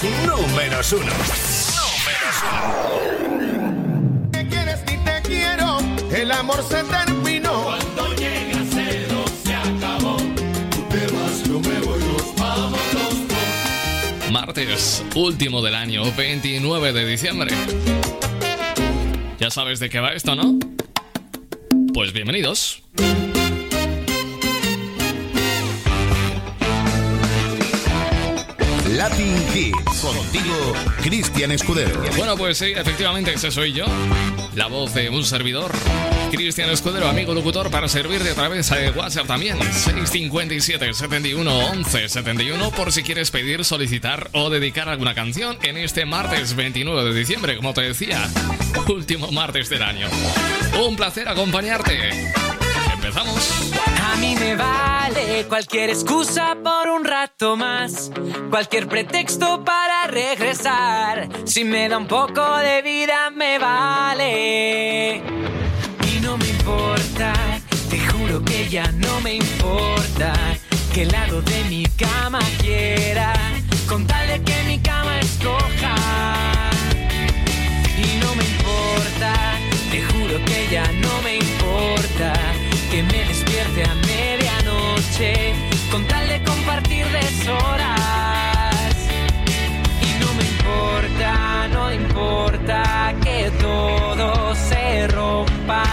ponemos números uno. Números uno. Te quieres ni te quiero, el amor se terminó. Cuando llega cero se acabó. Tú te vas, yo me voy, nos vamos los dos. Martes, último del año, 29 de diciembre. Ya sabes de qué va esto, ¿no? Pues bienvenidos. Cristian Escudero. Bueno, pues sí, efectivamente, ese soy yo. La voz de un servidor. Cristian Escudero, amigo locutor, para servirte a través de WhatsApp también. 657 71 11 71 por si quieres pedir, solicitar o dedicar alguna canción en este martes 29 de diciembre, como te decía. Último martes del año. Un placer acompañarte. Empezamos. Mí me vale cualquier excusa por un rato más, cualquier pretexto para regresar. Si me da un poco de vida, me vale. Y no me importa, te juro que ya no me importa que el lado de mi cama quiera, con tal de que mi cama escoja. Y no me importa, te juro que ya no me importa que me despierte a con tal de compartir deshoras. Y no me importa, no importa que todo se rompa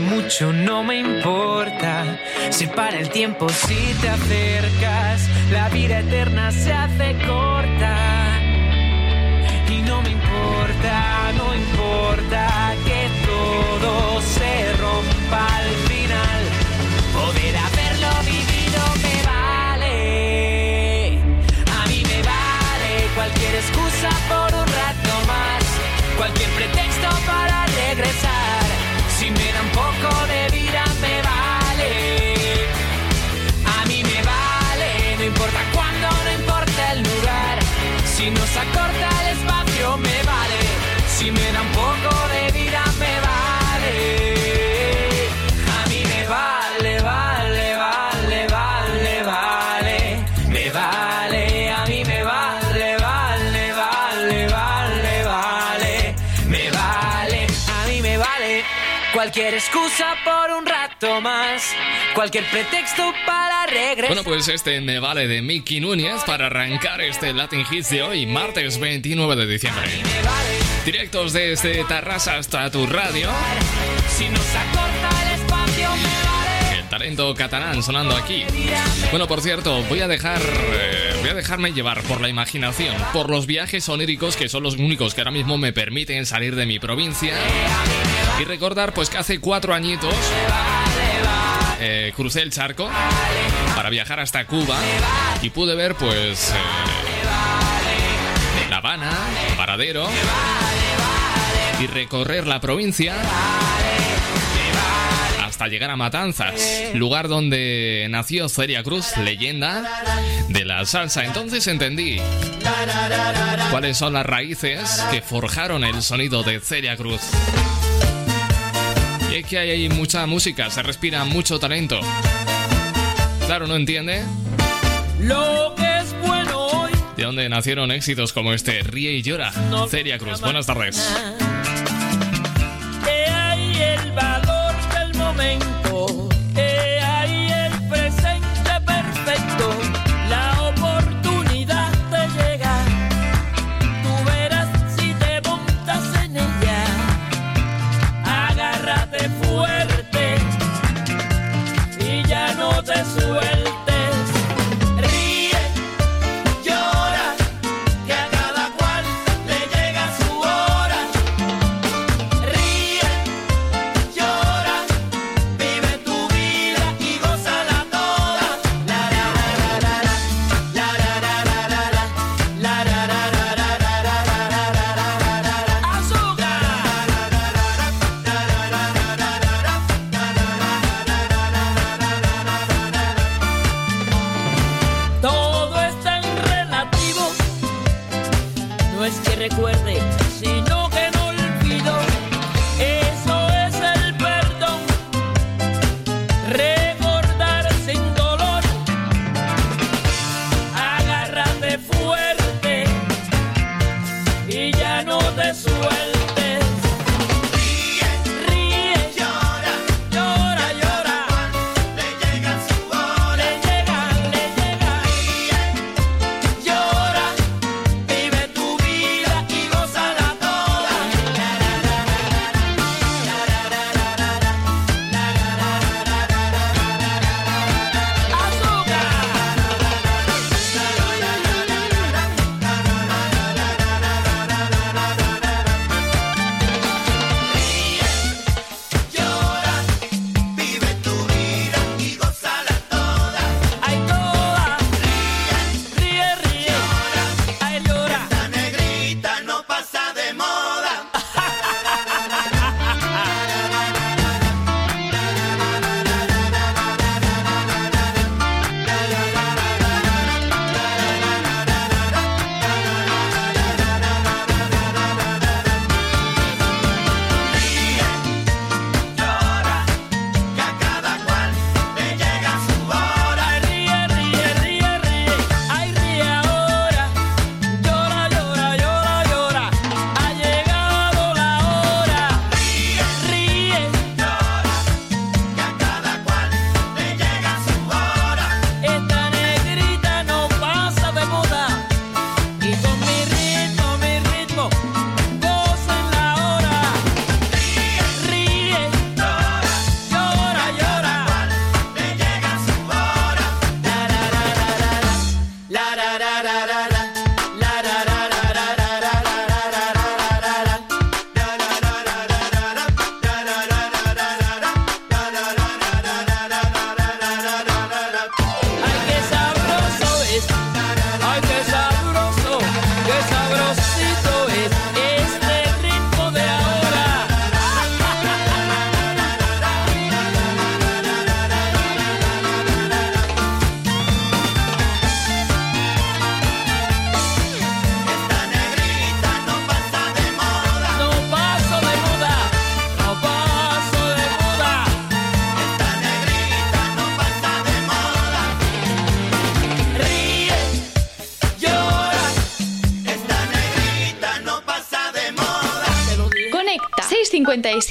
mucho no me importa. Si para el tiempo si te acercas, la vida eterna se hace corta. Y no me importa, Cualquier excusa por un rato más, cualquier pretexto para regresar. Bueno, pues este me vale de Mickey Núñez para arrancar este Latin Hits de hoy, martes 29 de diciembre. Directos desde Tarrasa hasta tu radio. Si nos acorta el espacio. El talento catalán sonando aquí. Bueno, por cierto, voy a dejar. eh, voy a dejarme llevar por la imaginación, por los viajes oníricos que son los únicos que ahora mismo me permiten salir de mi provincia. Y recordar, pues que hace cuatro añitos. eh, crucé el charco para viajar hasta Cuba y pude ver pues eh, La Habana, Paradero y recorrer la provincia hasta llegar a Matanzas, lugar donde nació Celia Cruz, leyenda de la salsa. Entonces entendí cuáles son las raíces que forjaron el sonido de Celia Cruz. Es que hay mucha música, se respira mucho talento. Claro, ¿no entiende? Lo que es bueno hoy. De dónde nacieron éxitos como este Ríe y llora. Celia Cruz, buenas tardes.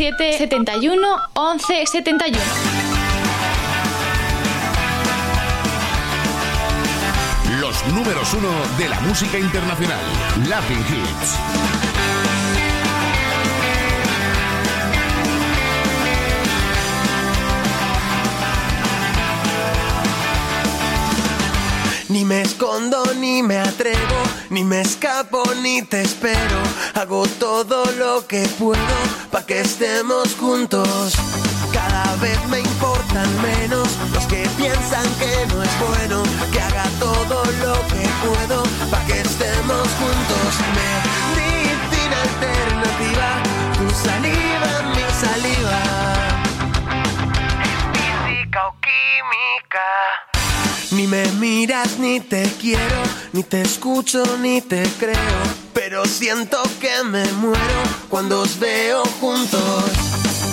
657 71 11 71. Los números uno de la música internacional. Latin Hits. Ni me escondo, ni me atrevo, ni me escapo, ni te espero. Hago todo lo que puedo que estemos juntos. Cada vez me importan menos los que piensan que no es bueno. Que haga todo lo que puedo para que estemos juntos. Medicina alternativa, tu saliva, mi saliva. Es física o química. Ni me miras, ni te quiero, ni te escucho, ni te creo. Siento que me muero cuando os veo juntos.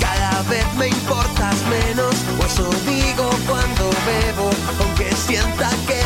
Cada vez me importas menos, o eso digo cuando bebo. Aunque sienta que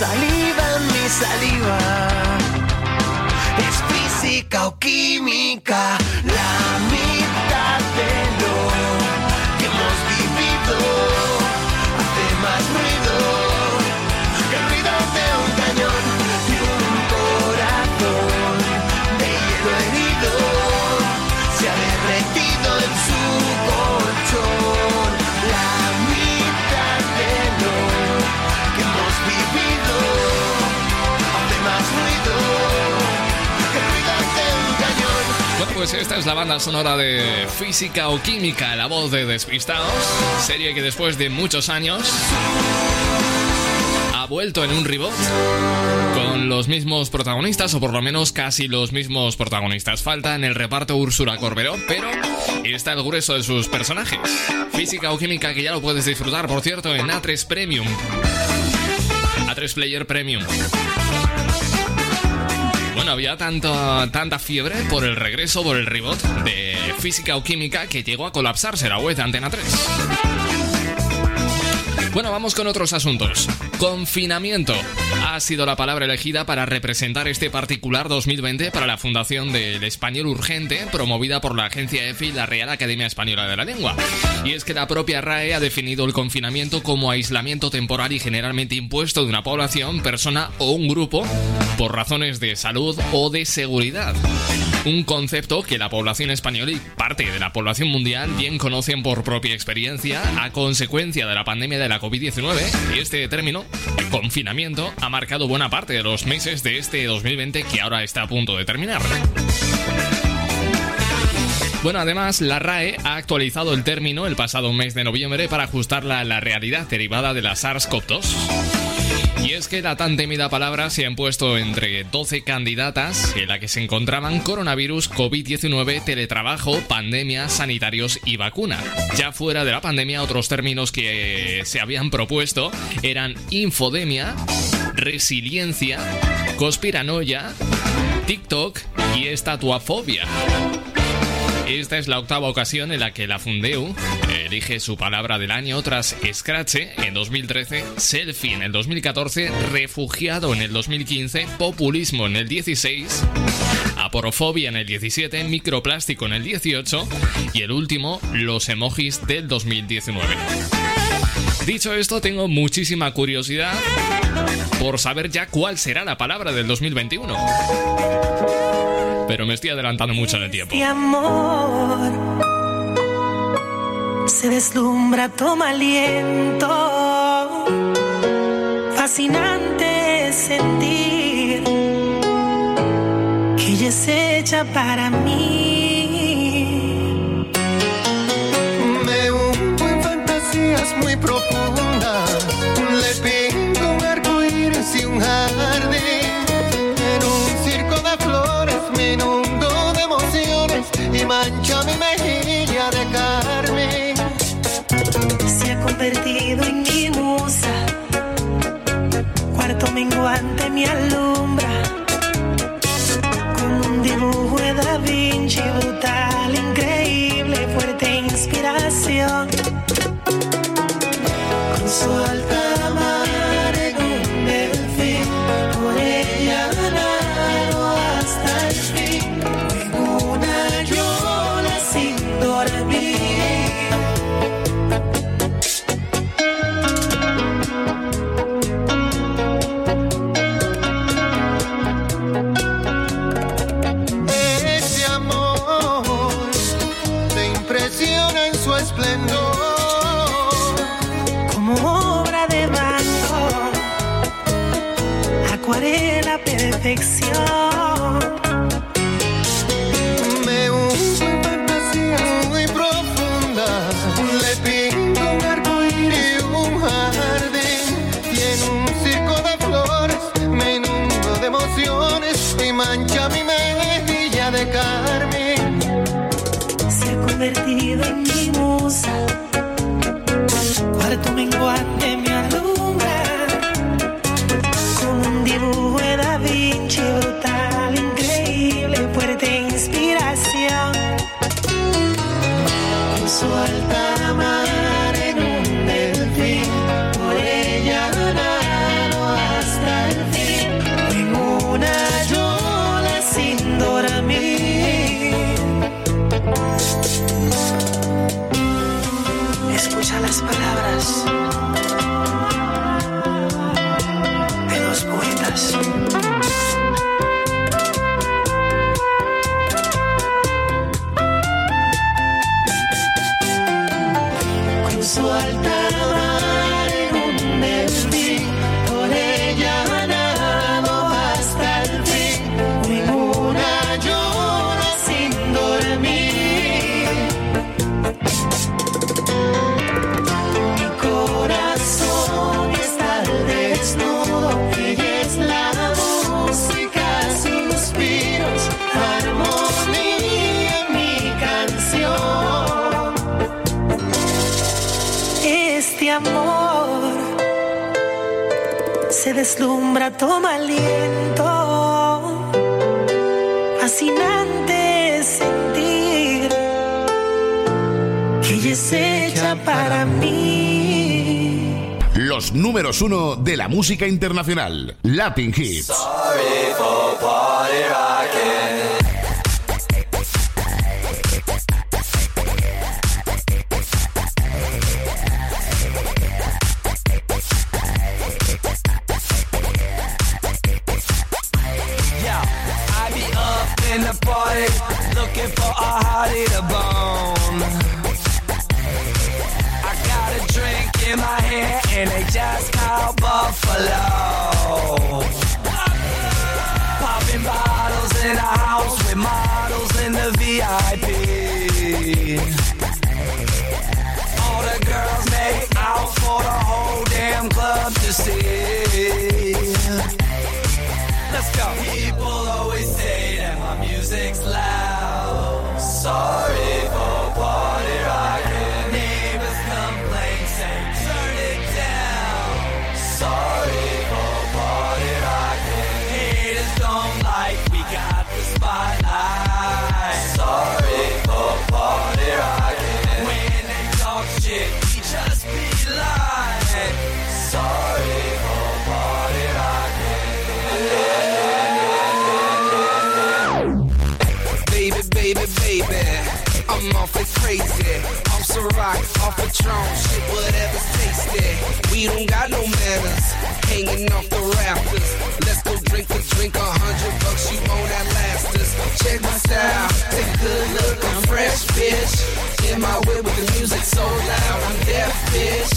saliva en mi saliva. Es física o química, la mitad pues esta es la banda sonora de Física o Química, la voz de Despistados, serie que después de muchos años ha vuelto en un reboot con los mismos protagonistas, o por lo menos casi los mismos protagonistas. Falta en el reparto Úrsula Corberó, pero está el grueso de sus personajes. Física o Química que ya lo puedes disfrutar, por cierto, en A3 Premium. A3 Player Premium. Había tanto, tanta fiebre por el regreso, por el reboot de Física o Química que llegó a colapsarse la web de Antena 3. Bueno, vamos con otros asuntos. Confinamiento ha sido la palabra elegida para representar este particular 2020 para la Fundación del Español Urgente, promovida por la agencia EFI y la Real Academia Española de la Lengua. Y es que la propia RAE ha definido el confinamiento como aislamiento temporal y generalmente impuesto de una población, persona o un grupo por razones de salud o de seguridad. Un concepto que la población española y parte de la población mundial bien conocen por propia experiencia a consecuencia de la pandemia de la COVID-19 y este término, el confinamiento, ha marcado buena parte de los meses de este 2020 que ahora está a punto de terminar. Bueno, además, la RAE ha actualizado el término el pasado mes de noviembre para ajustarla a la realidad derivada de la SARS-CoV-2. Y es que la tan temida palabra se ha impuesto entre 12 candidatas en la que se encontraban coronavirus, COVID-19, teletrabajo, pandemia, sanitarios y vacuna. Ya fuera de la pandemia, otros términos que se habían propuesto eran infodemia, resiliencia, conspiranoia, TikTok y estatuafobia. Esta es la octava ocasión en la que la Fundeu elige su palabra del año tras Scratche en 2013, Selfie en el 2014, Refugiado en el 2015, Populismo en el 16, Aporofobia en el 17, Microplástico en el 18 y el último, los emojis del 2019. Dicho esto, tengo muchísima curiosidad por saber ya cuál será la palabra del 2021 pero me estoy adelantando mucho en el tiempo. Este amor se deslumbra, toma aliento. Fascinante sentir que ella es hecha para mí. Me hundo en fantasías muy profundas. Me inundo de emociones y mancho mi mejilla de carmen. Se ha convertido en mi musa. Cuarto menguante me alumbra. De la música internacional. Latin Hits. Let's go. People always say that my music's loud. Sorry Patron, shit, whatever's tasty. We don't got no manners, hanging off the rafters. Let's go drink a drink, a hundred bucks, you own that last us. Check my style, Bitch. In my whip with the music so loud, I'm deaf, bitch.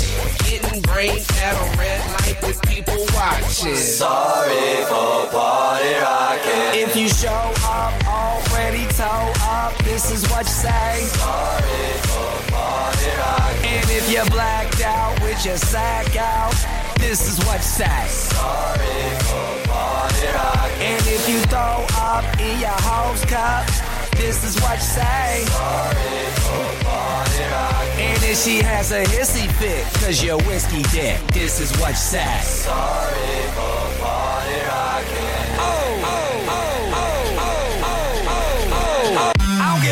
Getting brain at a red light with people watching. Sorry for party rocking. If you show up already toe up, this is what you say. Sorry for party rocking. And if you're blacked out with your sack out, this is what you say. Sorry for party rocking. And if you throw up in your hose cup, this is what you say. Sorry. And if she has a hissy fit, cause you're whiskey dick, this is what you say. Sorry for party rocking.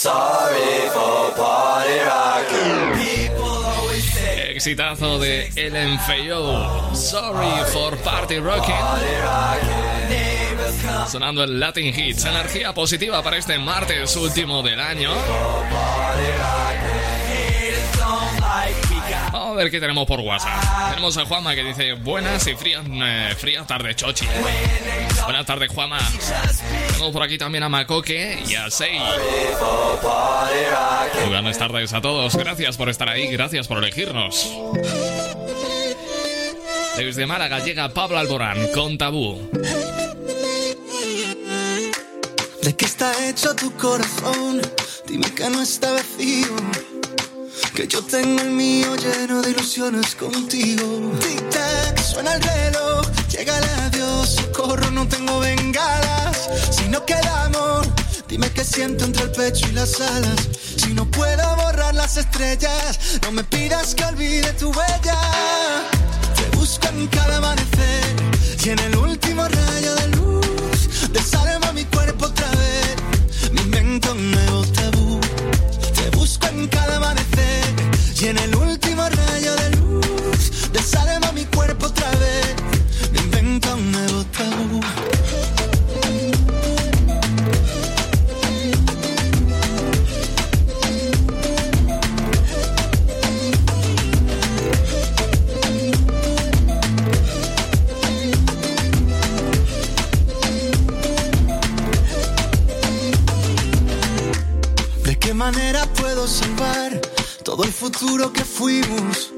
Sorry for party rocking. Exitazo de El Enfeyo. Sorry for Party Rocking. Sonando el Latin Hits. Energía positiva para este martes último del año. Ver qué tenemos por WhatsApp. Tenemos a Juanma que dice buenas y frías, eh, fría tarde, Chochi. Buenas tardes, Juanma. Tenemos por aquí también a Macoque y a Sei. Buenas tardes a todos. Gracias por estar ahí. Gracias por elegirnos. Desde Málaga llega Pablo Alborán con Tabú. ¿De qué está hecho tu corazón? Dime que no está vacío. Que yo tengo el mío lleno de ilusiones contigo. Tic-tac, suena el reloj, llega el adiós. Corro, no tengo bengalas. Si no queda amor, dime qué siento entre el pecho y las alas. Si no puedo borrar las estrellas, no me pidas que olvide tu huella. Te busco en cada amanecer y en el último rayo de luz. Desarma mi cuerpo otra y en el futuro que fuimos?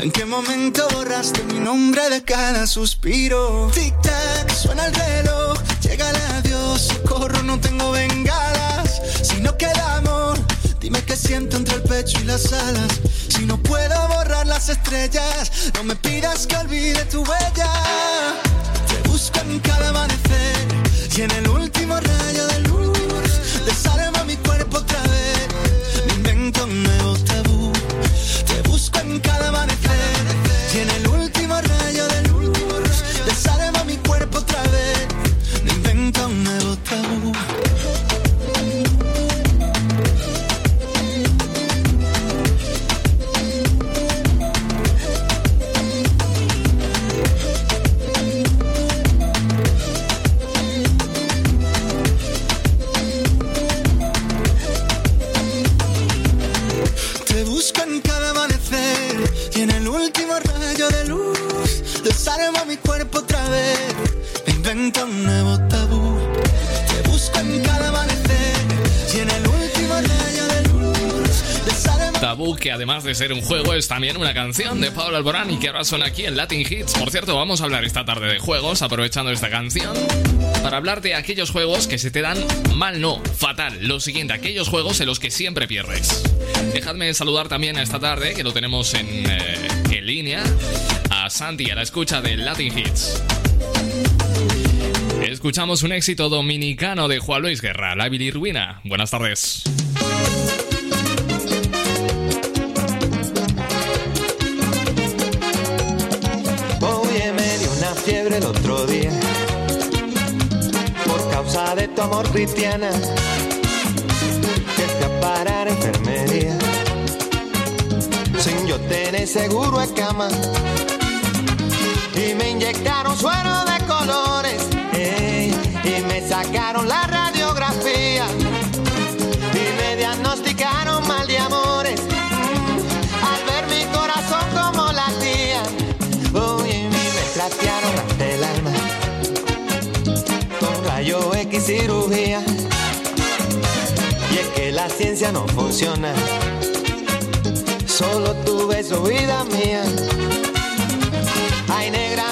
¿En qué momento borraste mi nombre de cada suspiro? Tic-tac, suena el reloj, llega el adiós, socorro, no tengo bengalas. Si no queda amor, dime qué siento entre el pecho y las alas. Si no puedo borrar las estrellas, no me pidas que olvide tu huella. Te busco en cada amanecer y en el último rayo de de ser un juego, es también una canción de Pablo Alborán y que ahora suena aquí en Latin Hits. Por cierto, vamos a hablar esta tarde de juegos, aprovechando esta canción, para hablar de aquellos juegos que se te dan mal, no, fatal. Lo siguiente, aquellos juegos en los que siempre pierdes. Dejadme saludar también a esta tarde, que lo tenemos en, eh, en línea, a Santi, a la escucha de Latin Hits. Escuchamos un éxito dominicano de Juan Luis Guerra, La Bilirruina. Buenas tardes. De tu amor cristiana que fui a parar enfermería. Sin yo tener seguro de cama y me inyectaron suero de colores ey, y me sacaron la radiografía ciencia no funciona. Solo tu beso, vida mía. Ay, negra,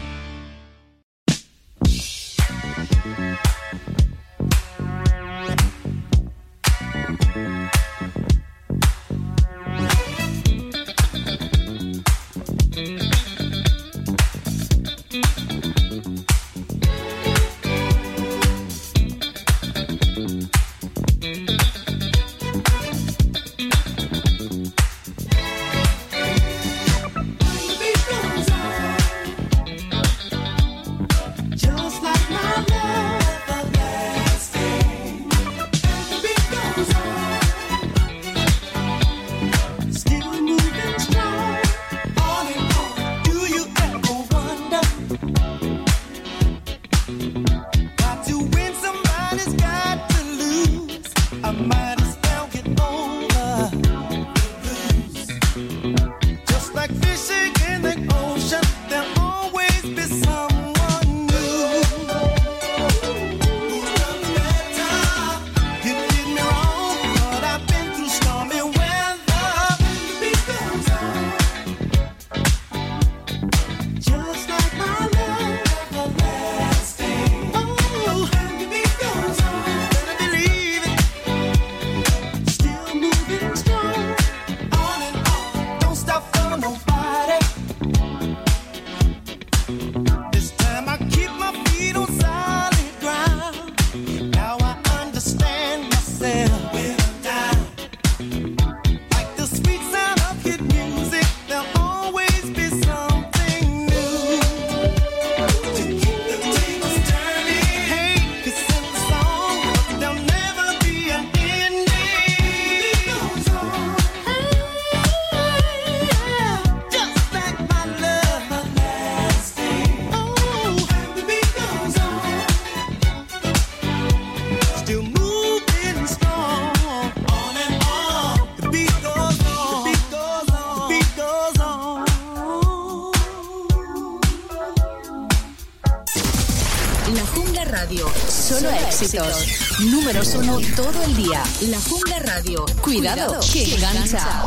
sonó todo el día. La Jungla Radio. Cuidado, que engancha.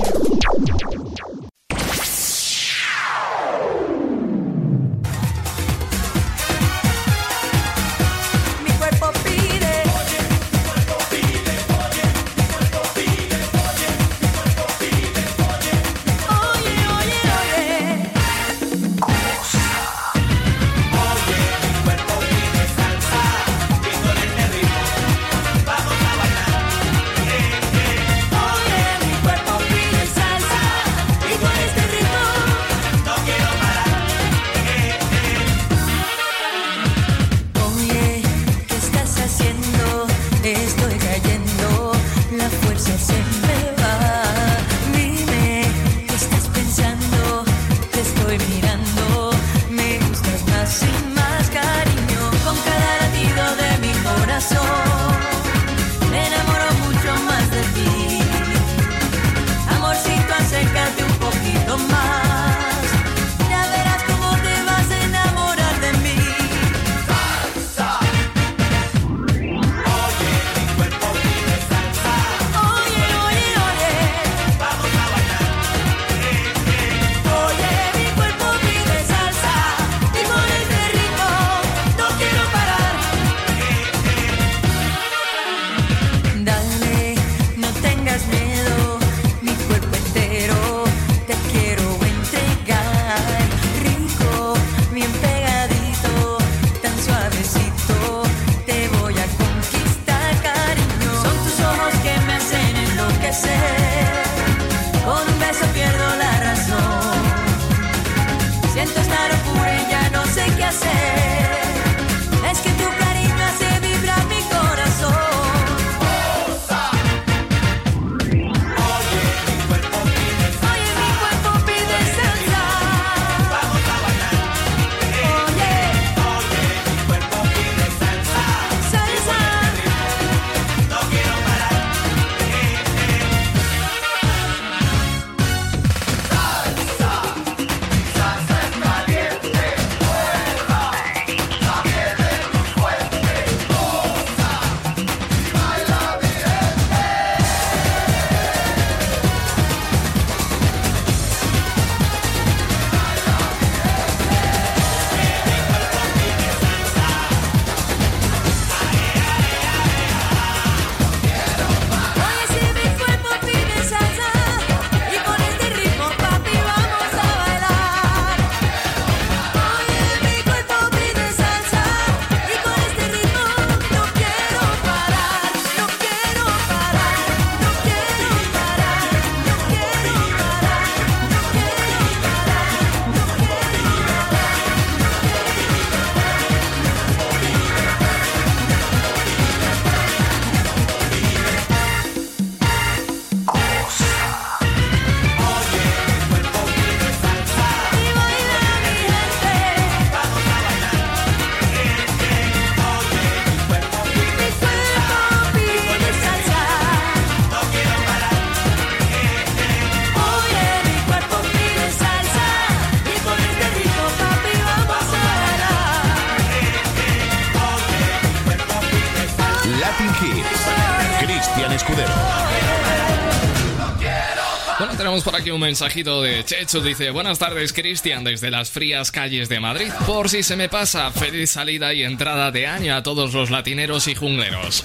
Tenemos por aquí un mensajito de Chechu. Dice, buenas tardes Cristian, desde las frías calles de Madrid. Por si se me pasa, feliz salida y entrada de año a todos los latineros y jungleros.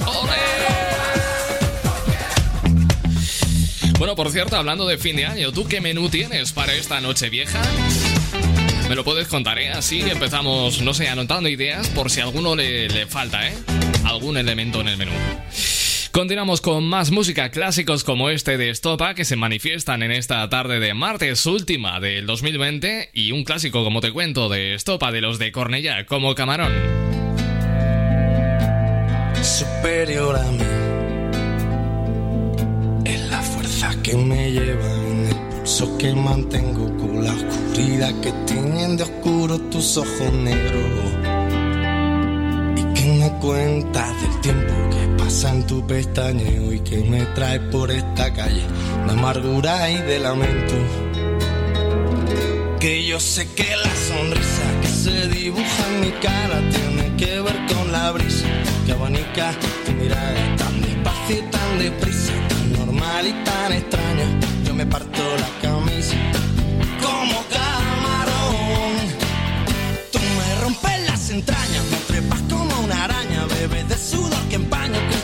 Bueno, por cierto, hablando de fin de año, ¿tú qué menú tienes para esta noche vieja? Me lo puedes contar, ¿eh? Así empezamos, no sé, anotando ideas por si a alguno le, le falta, ¿eh? Algún elemento en el menú. Continuamos con más música clásicos como este de Estopa que se manifiestan en esta tarde de martes última del 2020 y un clásico como te cuento de Estopa de los de Cornellá como Camarón. Superior a mí es la fuerza que me lleva en el pulso que mantengo con la oscuridad que tienen de oscuro tus ojos negros y que me cuenta del tiempo que pasa en tu pestañeo y que me trae por esta calle de amargura y de lamento. Que yo sé que la sonrisa que se dibuja en mi cara tiene que ver con la brisa que abanica tu mirada tan despacio y tan deprisa, tan normal y tan extraña. Yo me parto la camisa como camarón. Tú me rompes las entrañas, me trepas como una araña, bebes de sudor que empaña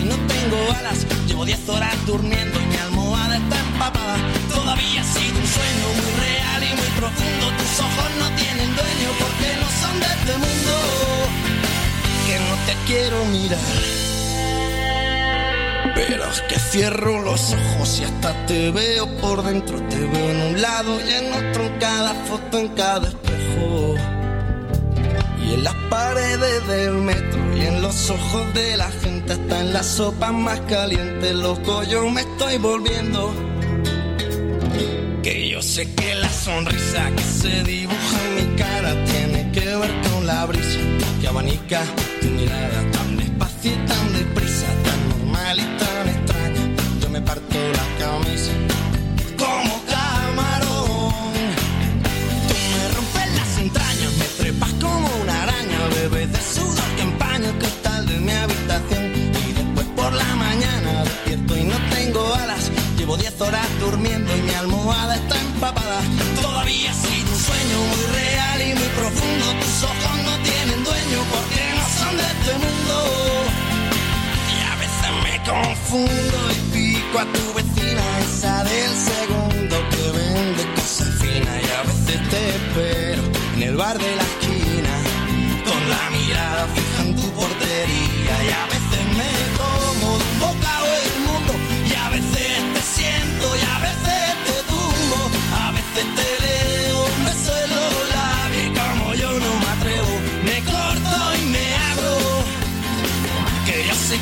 y no tengo alas. Llevo 10 horas durmiendo y mi almohada está empapada. Todavía ha sido un sueño muy real y muy profundo. Tus ojos no tienen dueño porque no son de este mundo. Que no te quiero mirar. Pero es que cierro los ojos y hasta te veo por dentro. Te veo en un lado y en otro, en cada foto, en cada espejo. Y en las paredes del metro y en los ojos de la gente, hasta en la sopa más caliente, loco, yo me estoy volviendo. Que yo sé que la sonrisa que se dibuja en mi cara tiene que ver con la brisa que abanica tu mirada tan despacio y tan deprisa, tan normal y tan extraña. Yo me parto la camisa horas durmiendo y mi almohada está empapada. Todavía sido un sueño muy real y muy profundo. Tus ojos no tienen dueño porque no son de este mundo. Y a veces me confundo y pico a tu vecina, esa del segundo que vende cosas finas. Y a veces te espero en el bar de la esquina, con la mirada fija en tu portería. Y a veces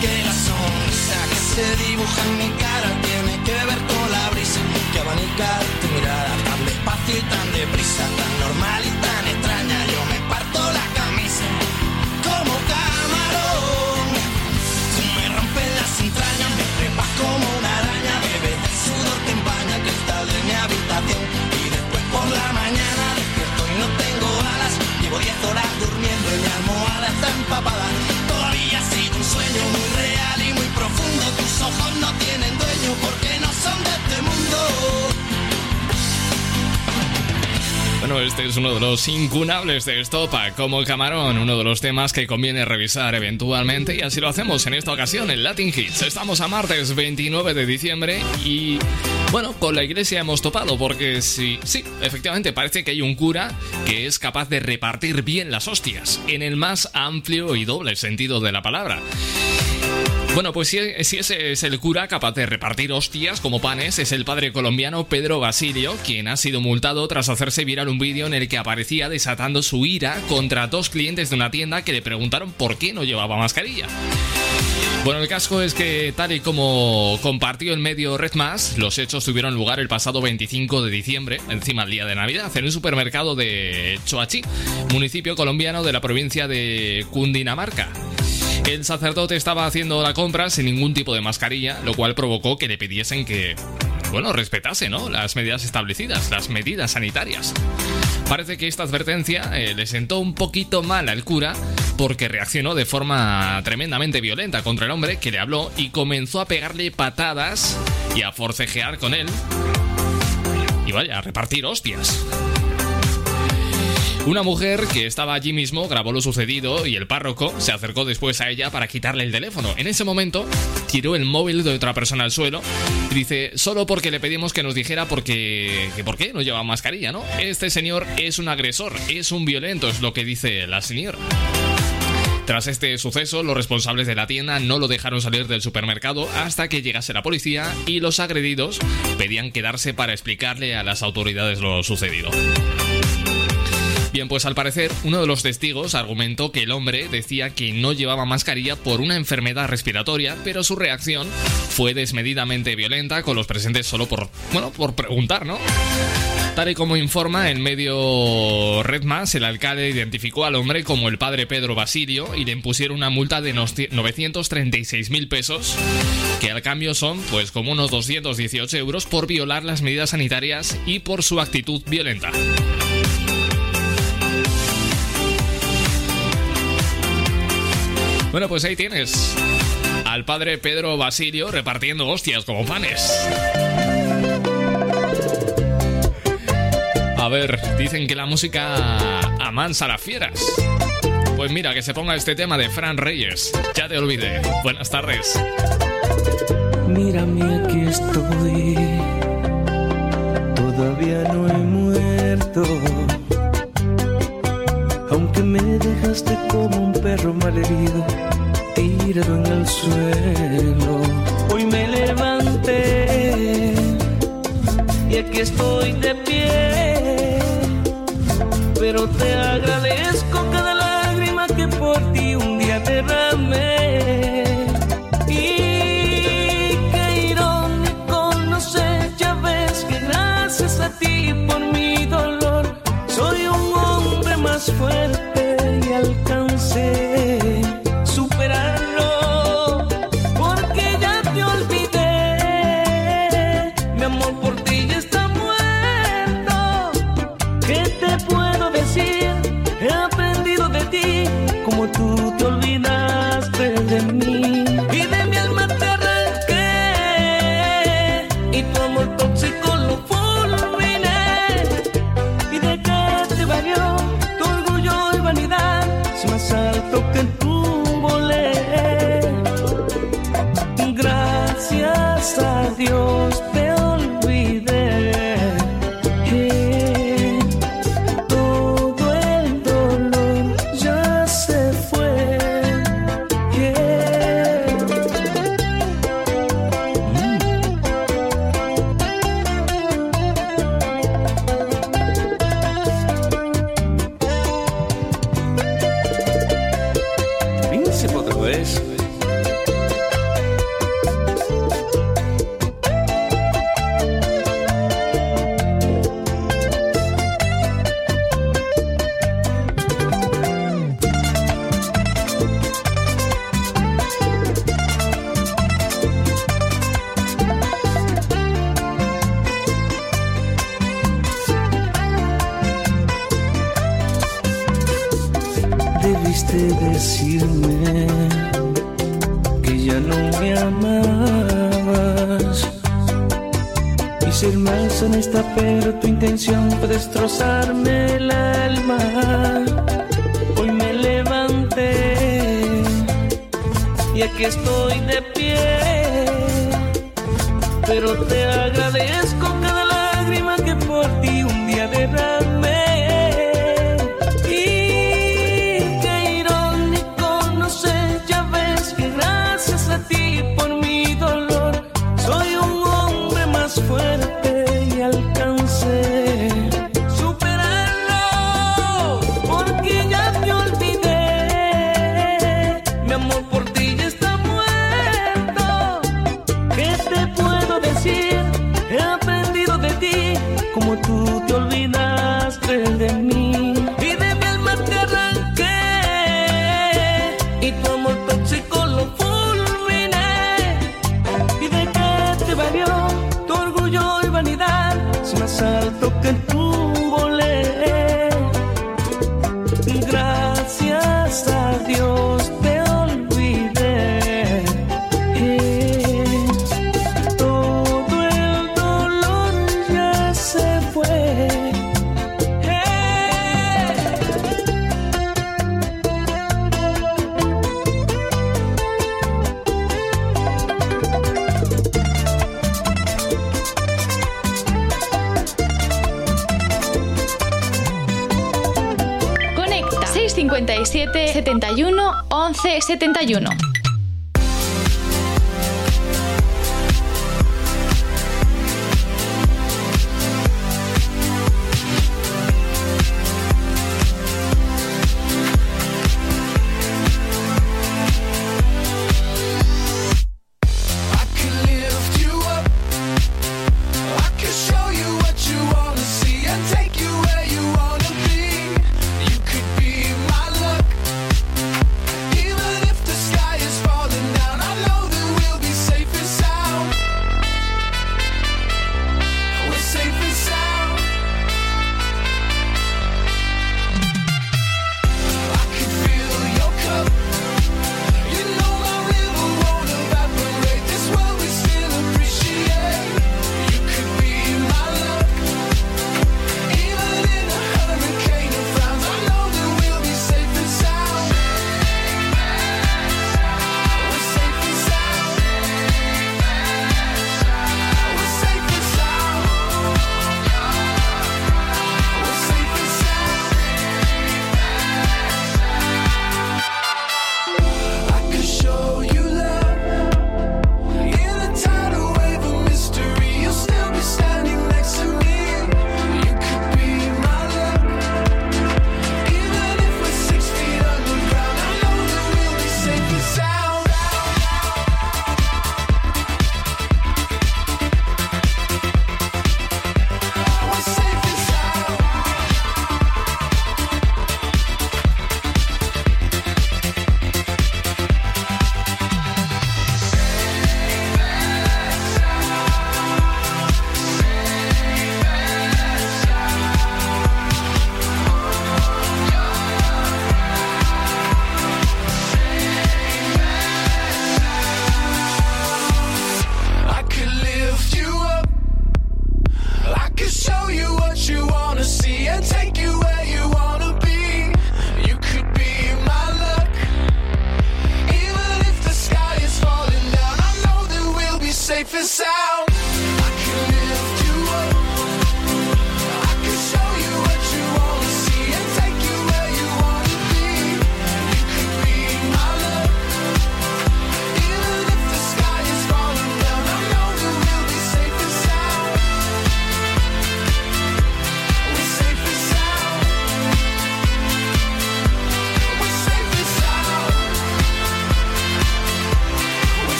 Que la sonrisa que se dibuja en mi cara tiene que ver con la brisa que abanica tu mirada tan despacio y tan deprisa, tan normal y tan extraña. Yo me parto la camisa como camarón. Me rompes las entrañas, me trepas como una araña, bebes del sudor que empaña el cristal de mi habitación. Y después por la mañana despierto y no tengo alas. Llevo 10 horas durmiendo y mi almohada está empapada. Ojos no tienen dueño porque no son de este mundo. Bueno, este es uno de los incunables de Estopa, como Camarón, uno de los temas que conviene revisar eventualmente y así lo hacemos en esta ocasión en Latin Hits. Estamos a martes 29 de diciembre y bueno, con la iglesia hemos topado porque sí, sí, efectivamente parece que hay un cura que es capaz de repartir bien las hostias, en el más amplio y doble sentido de la palabra. Bueno, pues si, ese es el cura capaz de repartir hostias como panes, es el padre colombiano Pedro Basilio, quien ha sido multado tras hacerse viral un vídeo en el que aparecía desatando su ira contra dos clientes de una tienda que le preguntaron por qué no llevaba mascarilla. Bueno, el casco es que, tal y como compartió el medio Red Más, los hechos tuvieron lugar el pasado 25 de diciembre, encima del día de Navidad, en un supermercado de Choachí, municipio colombiano de la provincia de Cundinamarca. El sacerdote estaba haciendo la compra sin ningún tipo de mascarilla, lo cual provocó que le pidiesen que, bueno, respetase, ¿no? Las medidas establecidas, las medidas sanitarias. Parece que esta advertencia eh, le sentó un poquito mal al cura, porque reaccionó de forma tremendamente violenta contra el hombre que le habló y comenzó a pegarle patadas y a forcejear con él. Y vaya, a repartir hostias. Una mujer que estaba allí mismo grabó lo sucedido y el párroco se acercó después a ella para quitarle el teléfono. En ese momento tiró el móvil de otra persona al suelo dice, solo porque le pedimos que nos dijera porque, que por qué no lleva mascarilla, ¿no? Este señor es un agresor, es un violento, es lo que dice la señora. Tras este suceso, los responsables de la tienda no lo dejaron salir del supermercado hasta que llegase la policía y los agredidos pedían quedarse para explicarle a las autoridades lo sucedido. Bien, pues al parecer uno de los testigos argumentó que el hombre decía que no llevaba mascarilla por una enfermedad respiratoria, pero su reacción fue desmedidamente violenta con los presentes solo por, bueno, por preguntar, ¿no? Tal y como informa el medio Red Más, el alcalde identificó al hombre como el padre Pedro Basilio y le impusieron una multa de 936 mil pesos, que al cambio son pues como unos 218 euros por violar las medidas sanitarias y por su actitud violenta. Bueno, pues ahí tienes al padre Pedro Basilio repartiendo hostias como panes. A ver, dicen que la música amansa a las fieras. Pues mira, que se ponga este tema de Fran Reyes. Ya te olvidé. Buenas tardes. Mírame, aquí estoy. Todavía no he muerto. Aunque me dejaste como un perro malherido, tirado en el suelo. Hoy me levanté y aquí estoy de pie. Pero te agradezco y aquí estoy de pie. Pero te agradezco 71.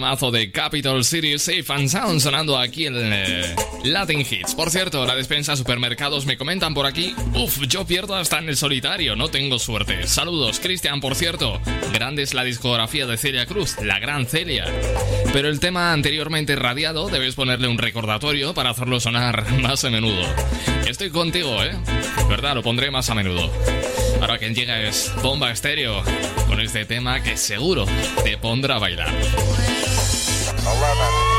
Temazo de Capital City Safe and Sound sonando aquí en eh, Latin Hits. Por cierto, la despensa supermercados me comentan por aquí. Uf, yo pierdo hasta en el solitario, no tengo suerte. Saludos, Cristian, por cierto. Grande es la discografía de Celia Cruz, la gran Celia. Pero el tema anteriormente radiado debes ponerle un recordatorio para hacerlo sonar más a menudo. Estoy contigo, ¿eh? ¿Verdad? Lo pondré más a menudo. Ahora quien llega es Bomba Estéreo con este tema que seguro te pondrá a bailar. 11.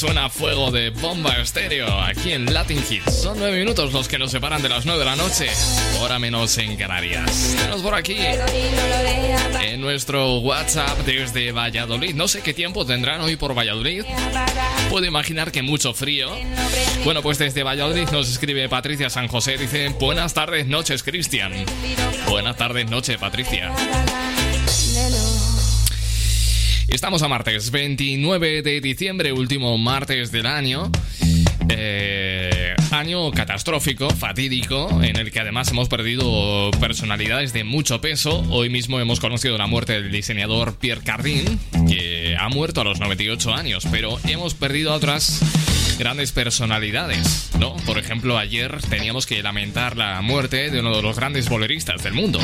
Suena fuego de bomba estéreo aquí en Latin Hits. Son nueve minutos los que nos separan de las nueve de la noche, hora menos en Canarias. Tenemos por aquí en nuestro WhatsApp desde Valladolid. No sé qué tiempo tendrán hoy por Valladolid. Puedo imaginar que mucho frío. Bueno, pues desde Valladolid nos escribe Patricia San José. Dice, buenas tardes, noches, Cristian. Buenas tardes, noche, Patricia. Estamos a martes 29 de diciembre, último martes del año. Eh, año catastrófico, fatídico, en el que además hemos perdido personalidades de mucho peso. Hoy mismo hemos conocido la muerte del diseñador Pierre Cardin, que ha muerto a los 98 años, pero hemos perdido a otras grandes personalidades, ¿no? Por ejemplo, ayer teníamos que lamentar la muerte de uno de los grandes boleristas del mundo,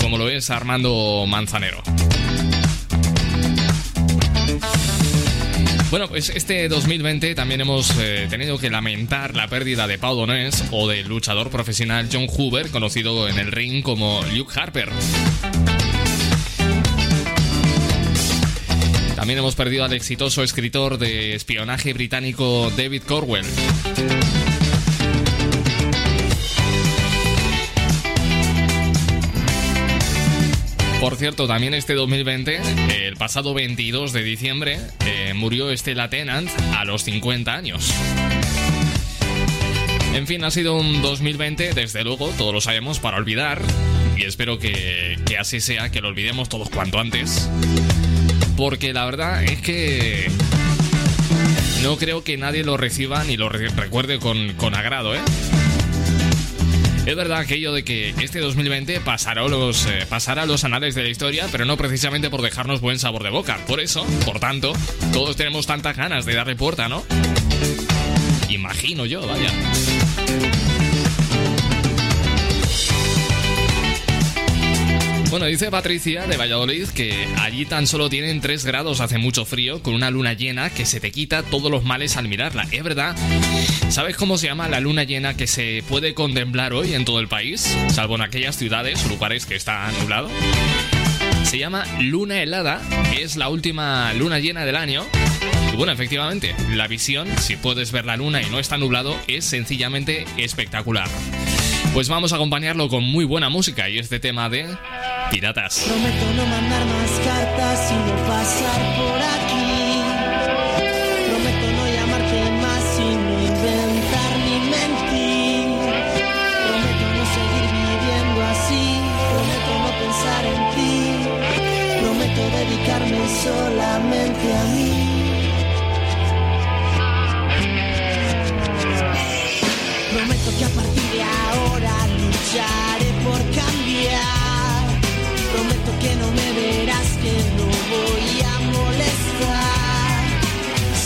como lo es Armando Manzanero. Bueno, pues este 2020 también hemos eh, tenido que lamentar la pérdida de Pau Donés o del luchador profesional John Hoover, conocido en el ring como Luke Harper. También hemos perdido al exitoso escritor de espionaje británico David Corwell. Por cierto, también este 2020, el pasado 22 de diciembre, eh, murió Stella Tennant a los 50 años. En fin, ha sido un 2020, desde luego, todos lo sabemos, para olvidar. Y espero que, que así sea, que lo olvidemos todos cuanto antes. Porque la verdad es que no creo que nadie lo reciba ni lo re- recuerde con, con agrado, ¿eh? Es verdad aquello de que este 2020 pasará los, eh, pasará los anales de la historia, pero no precisamente por dejarnos buen sabor de boca. Por eso, por tanto, todos tenemos tantas ganas de darle puerta, ¿no? Imagino yo, vaya. Bueno, dice Patricia de Valladolid que allí tan solo tienen 3 grados, hace mucho frío, con una luna llena que se te quita todos los males al mirarla. ¿Es verdad? ¿Sabes cómo se llama la luna llena que se puede contemplar hoy en todo el país? Salvo en aquellas ciudades o lugares que está nublado. Se llama luna helada, es la última luna llena del año. Y bueno, efectivamente, la visión, si puedes ver la luna y no está nublado, es sencillamente espectacular. Pues vamos a acompañarlo con muy buena música y este tema de Piratas. Prometo no mandar más cartas y no pasar por aquí. Prometo no llamarte más y no inventar ni mentir. Prometo no seguir viviendo así. Prometo no pensar en ti. Prometo dedicarme solamente a mí. Por cambiar. Prometo que no me verás, que no voy a molestar.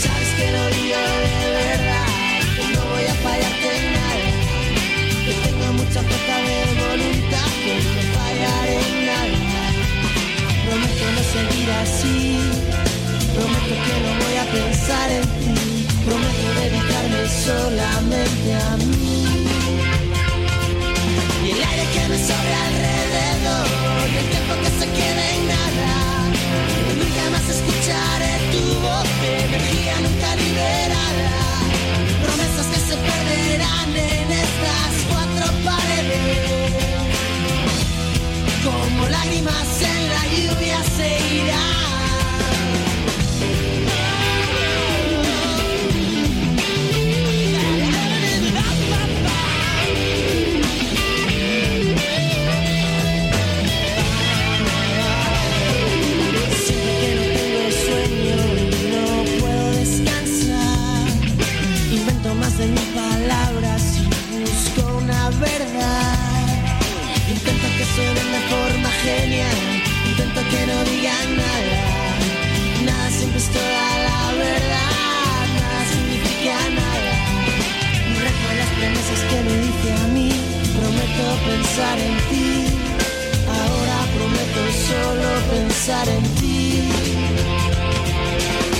Sabes que lo digo de verdad, que no voy a fallarte en nada. Que tengo mucha fuerza de voluntad, que no fallaré en nada. Prometo no seguir así. Prometo que no voy a pensar en ti. Prometo dedicarme solamente a mí. El aire que me sobra alrededor, y el tiempo que se quede en nada. Nunca más escucharé tu voz, energía nunca liberada. Promesas que se perderán en estas cuatro paredes. Como lágrimas en la lluvia se irán. Suenen de forma genial. Intento que no digan nada. Nada siempre es toda la verdad. Nada significa nada. Rejo las promesas que me dice a mí. Prometo pensar en ti. Ahora prometo solo pensar en ti.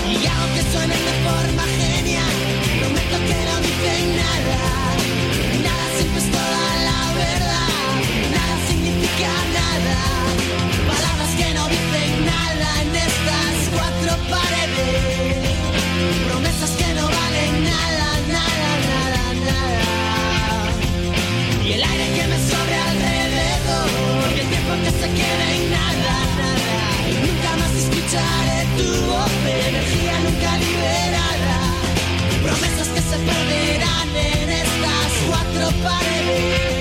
Y aunque suenen de forma genial, prometo que no dicen nada. Nada siempre es Palabras que no viven nada en estas cuatro paredes, promesas que no valen nada, nada, nada, nada, y el aire que me sobre alrededor, porque el tiempo que se queda en nada, nada, nunca más escucharé tu voz, energía nunca liberada, promesas que se perderán en estas cuatro paredes.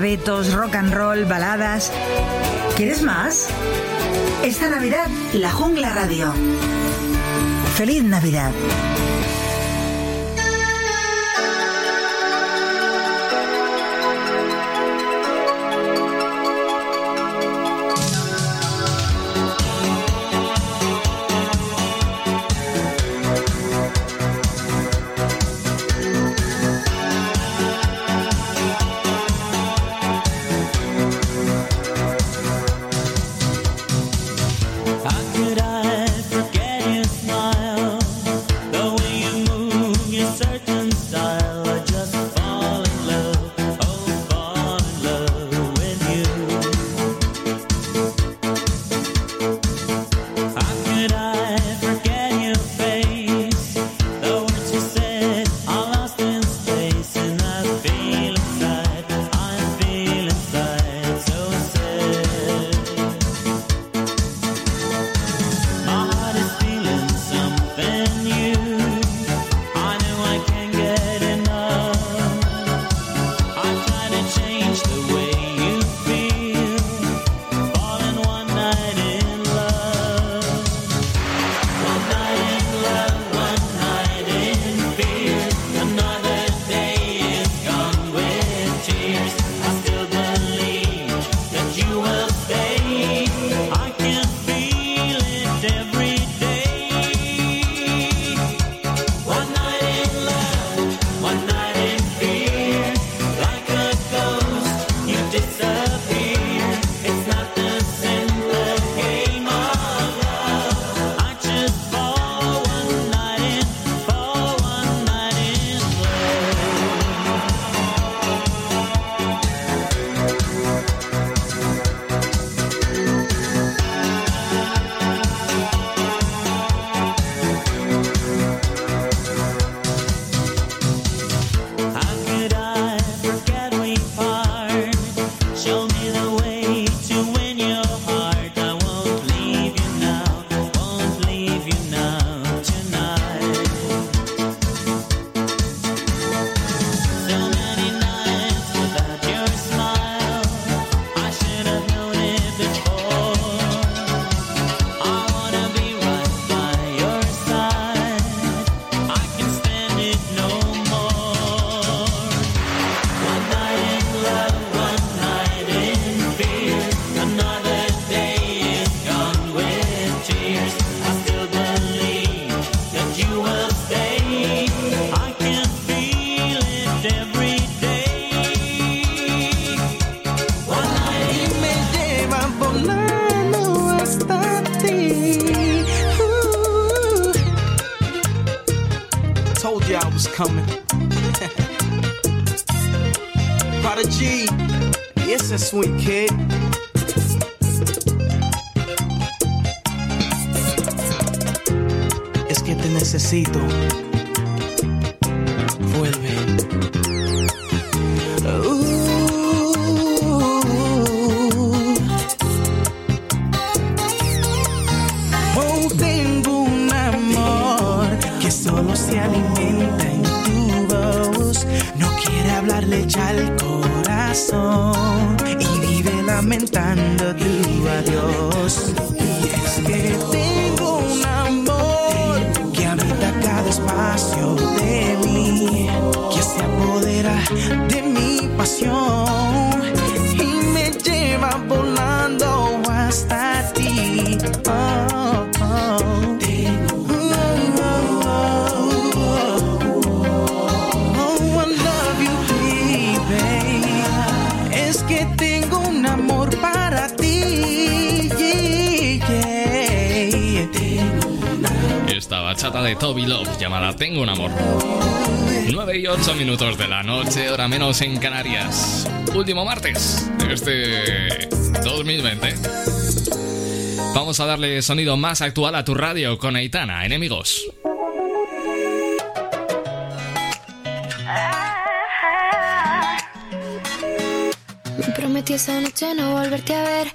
alfabetos, rock and roll, baladas. ¿Quieres más? Esta Navidad, La Jungla Radio. ¡Feliz Navidad! bachata de Toby Love llamada Tengo un amor. 9 y 8 minutos de la noche, hora menos en Canarias. Último martes de este 2020. Vamos a darle sonido más actual a tu radio con Aitana, enemigos. Me prometí esa noche no volverte a ver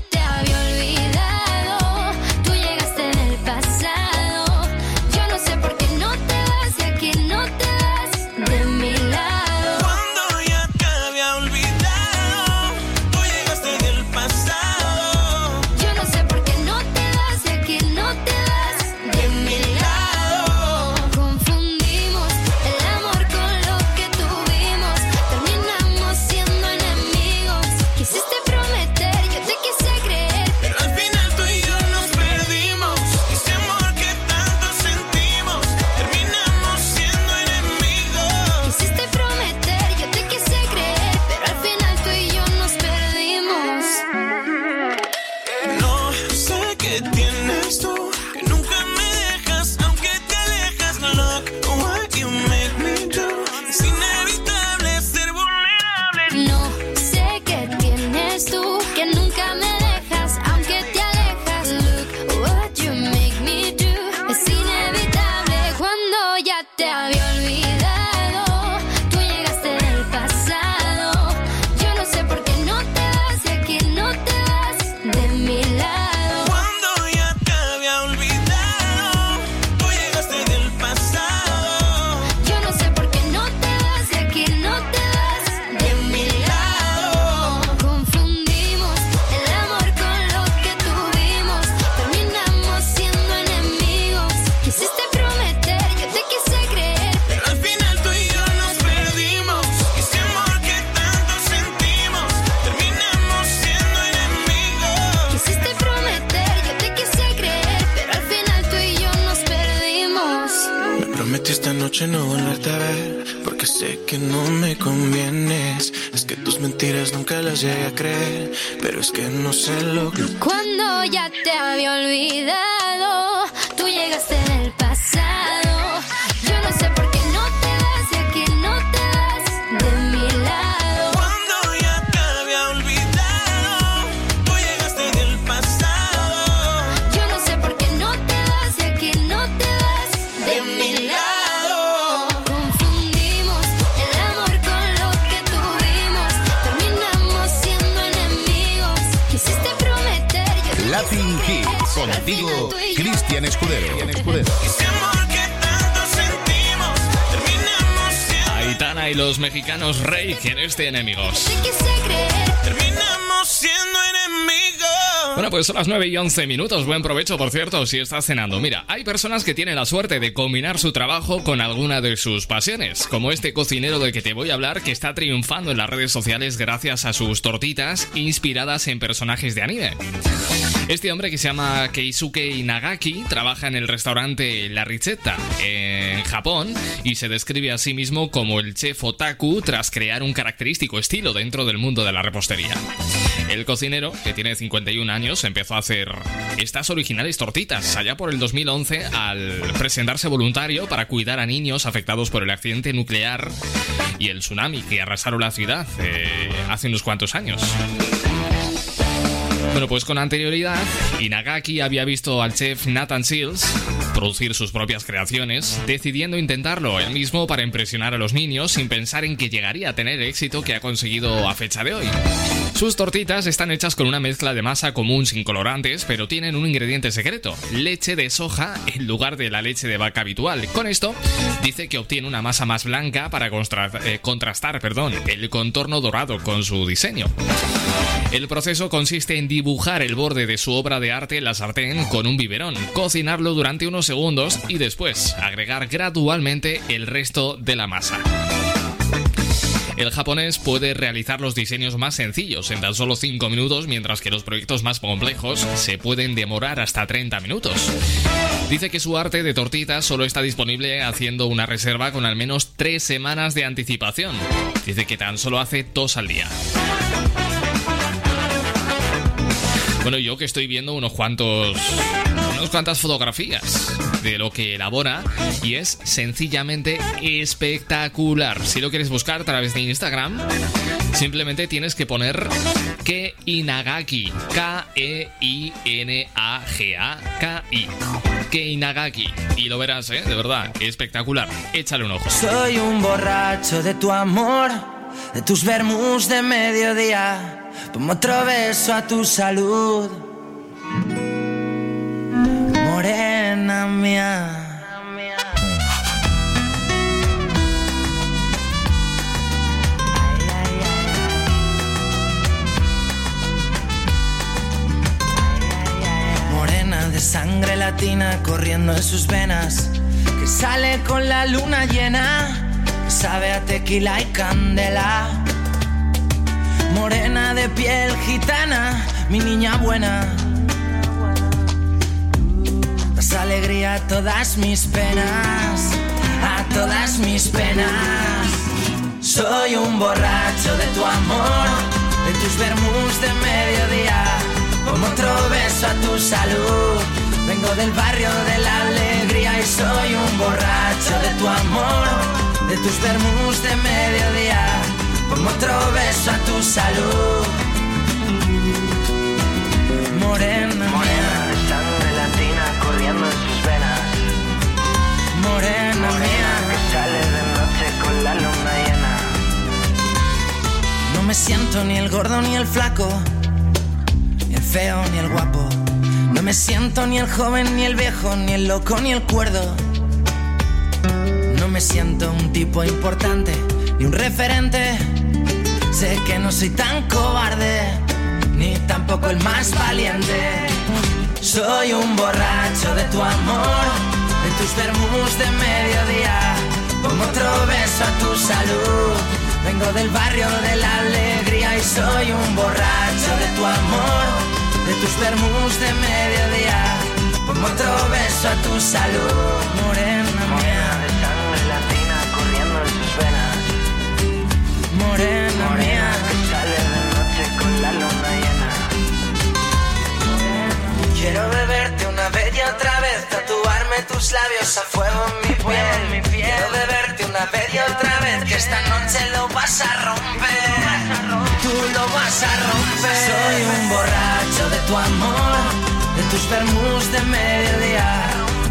en este enemigos. Bueno, pues son las 9 y 11 minutos. Buen provecho, por cierto, si estás cenando. Mira, hay personas que tienen la suerte de combinar su trabajo con alguna de sus pasiones, como este cocinero del que te voy a hablar que está triunfando en las redes sociales gracias a sus tortitas inspiradas en personajes de anime. Este hombre que se llama Keisuke Inagaki trabaja en el restaurante La Ricetta en Japón y se describe a sí mismo como el chef otaku tras crear un característico estilo dentro del mundo de la repostería. El cocinero, que tiene 51 años, empezó a hacer estas originales tortitas allá por el 2011 al presentarse voluntario para cuidar a niños afectados por el accidente nuclear y el tsunami que arrasaron la ciudad eh, hace unos cuantos años. Bueno, pues con anterioridad, Inagaki había visto al chef Nathan Seals producir sus propias creaciones, decidiendo intentarlo él mismo para impresionar a los niños sin pensar en que llegaría a tener el éxito que ha conseguido a fecha de hoy. Sus tortitas están hechas con una mezcla de masa común sin colorantes, pero tienen un ingrediente secreto, leche de soja en lugar de la leche de vaca habitual. Con esto, dice que obtiene una masa más blanca para eh, contrastar perdón, el contorno dorado con su diseño. El proceso consiste en dibujar el borde de su obra de arte en la sartén con un biberón, cocinarlo durante unos segundos y después agregar gradualmente el resto de la masa. El japonés puede realizar los diseños más sencillos en tan solo 5 minutos, mientras que los proyectos más complejos se pueden demorar hasta 30 minutos. Dice que su arte de tortitas solo está disponible haciendo una reserva con al menos 3 semanas de anticipación. Dice que tan solo hace dos al día. Bueno, yo que estoy viendo unos cuantos. Unas cuantas fotografías de lo que elabora y es sencillamente espectacular. Si lo quieres buscar a través de Instagram, simplemente tienes que poner que Inagaki. K-E-I-N-A-G-A-K-I. Keinagaki. Y lo verás, ¿eh? De verdad, espectacular. Échale un ojo. Soy un borracho de tu amor, de tus vermus de mediodía. Pongo otro beso a tu salud. Morena mía. Sangre latina corriendo en sus venas, que sale con la luna llena, que sabe a tequila y candela. Morena de piel gitana, mi niña buena. Das alegría a todas mis penas, a todas mis penas. Soy un borracho de tu amor, de tus vermus de mediodía. Como otro beso a tu salud. Vengo del barrio de la alegría y soy un borracho de tu amor, de tus vermus de mediodía. Como otro beso a tu salud. Morena, me siento ni el gordo ni el flaco, ni el feo ni el guapo. No me siento ni el joven ni el viejo, ni el loco ni el cuerdo. No me siento un tipo importante ni un referente. Sé que no soy tan cobarde, ni tampoco el más valiente. Soy un borracho de tu amor, de tus vermus de mediodía. Pongo otro beso a tu salud. Vengo del barrio de la alegría y soy un borracho de tu amor, de tus vermus de mediodía. Pongo otro beso a tu salud, morena mía. de sangre latina corriendo en sus venas. Morena, mía. Que sale de noche con la luna llena. Quiero beberte y otra vez, tatuarme tus labios a fuego en mi piel. Quiero beberte una vez y otra vez, que esta noche lo vas a romper. Tú lo vas a romper. Soy un borracho de tu amor, de tus vermus de mediodía.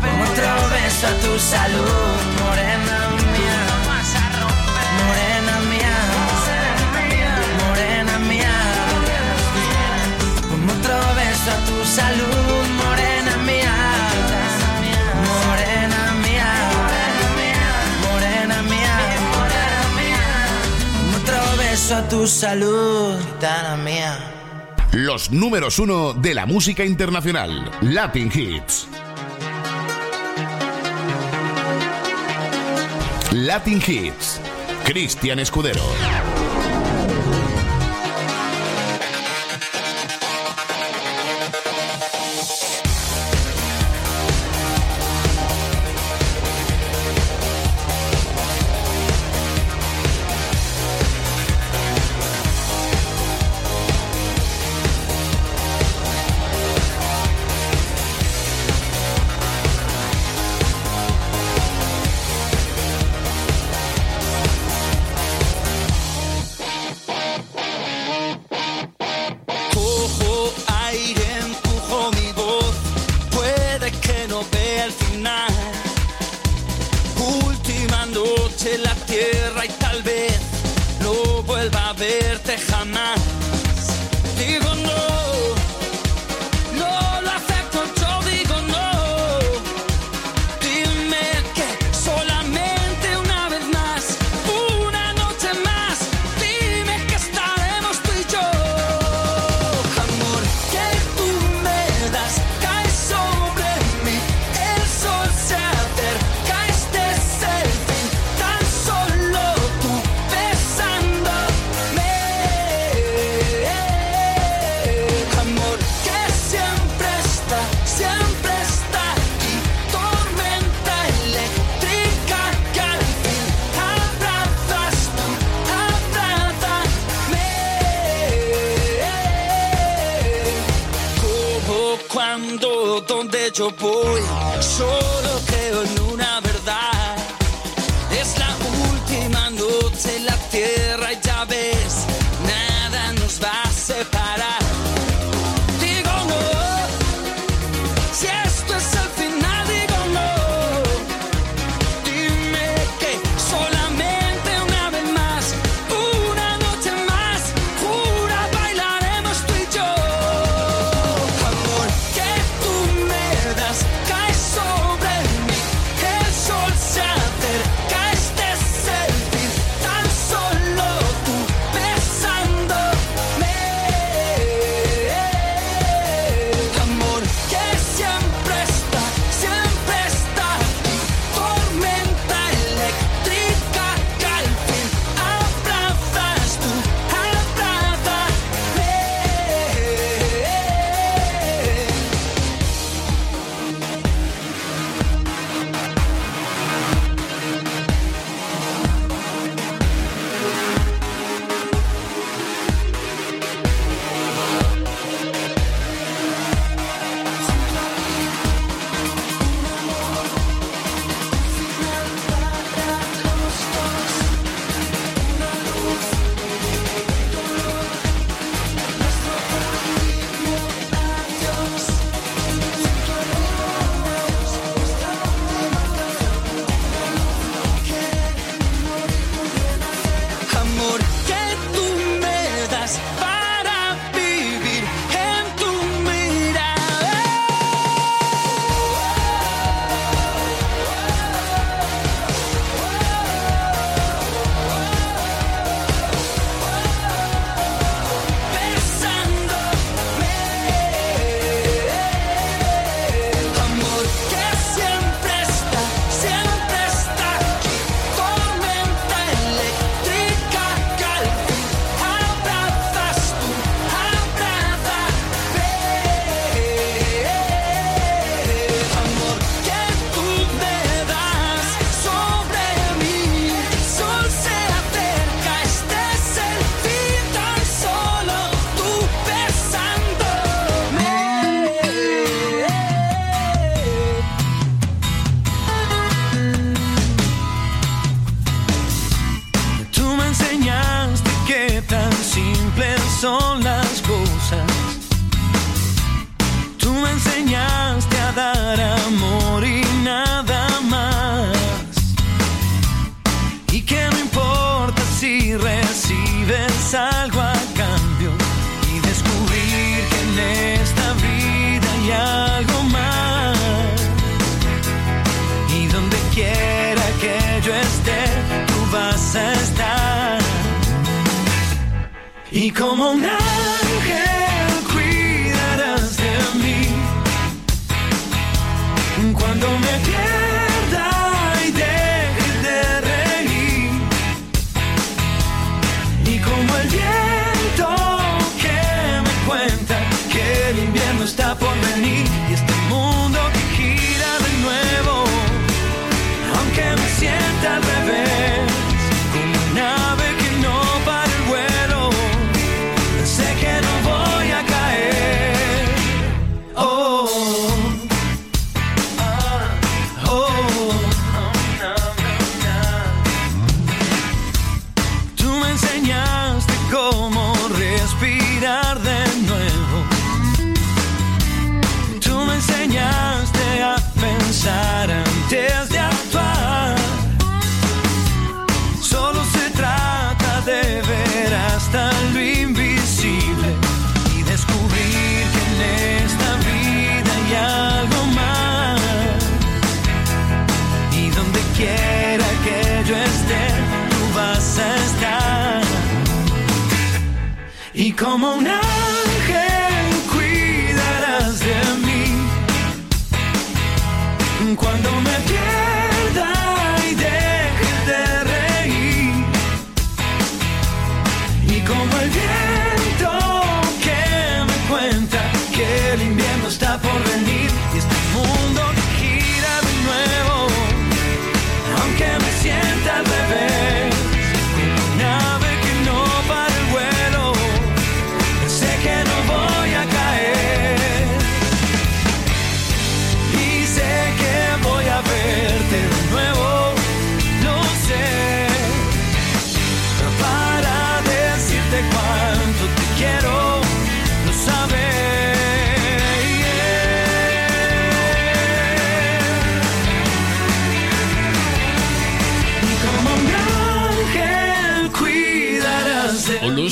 Como otro beso a tu salud, morena mía. Morena mía. Morena mía. Como otro beso a tu salud, a tu salud, gitana mía. Los números uno de la música internacional. Latin Hits. Latin Hits. Cristian Escudero.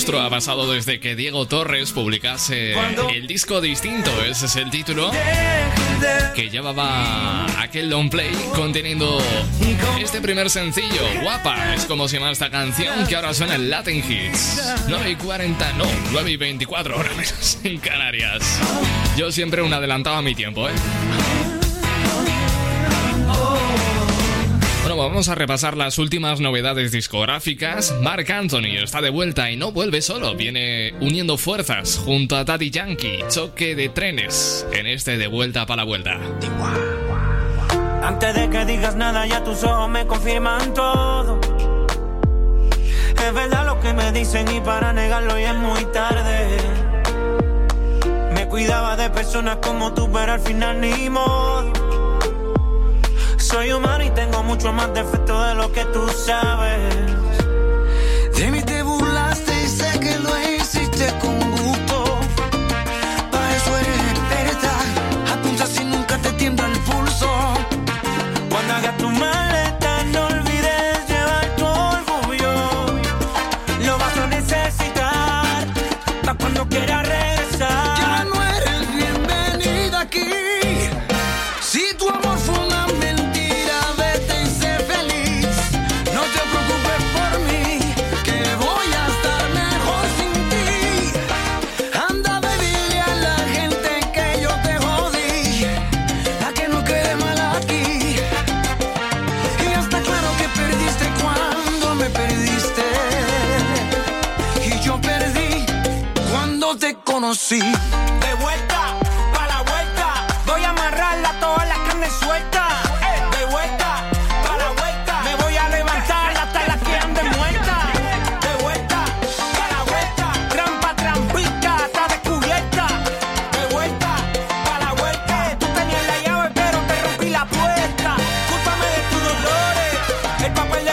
Lustro ha pasado desde que Diego Torres publicase el disco distinto, ese es el título, que llevaba aquel long play conteniendo este primer sencillo, Guapa, es como se llama esta canción que ahora suena en Latin Hits. 9 y 40, no, 9 y 24 horas menos en Canarias. Yo siempre un adelantado a mi tiempo, ¿eh? Vamos a repasar las últimas novedades discográficas. Mark Anthony está de vuelta y no vuelve solo, viene uniendo fuerzas junto a Daddy Yankee, choque de trenes en este de vuelta para la vuelta. Antes de que digas nada, ya tus ojos me confirman todo. Es verdad lo que me dicen y para negarlo ya es muy tarde. Me cuidaba de personas como tú, pero al final ni modo. Soy humano y tengo mucho más defectos de lo que tú sabes. De De vuelta, pa' la vuelta. Voy a amarrarla toda la carne suelta. De vuelta, pa' la vuelta. Me voy a levantar hasta las que anden muertas. De vuelta, pa' la vuelta. Trampa, trampita, está descubierta. De vuelta, pa' la vuelta. Tú tenías la llave, pero te rompí la puerta. Cúlpame de tus dolores. El papel de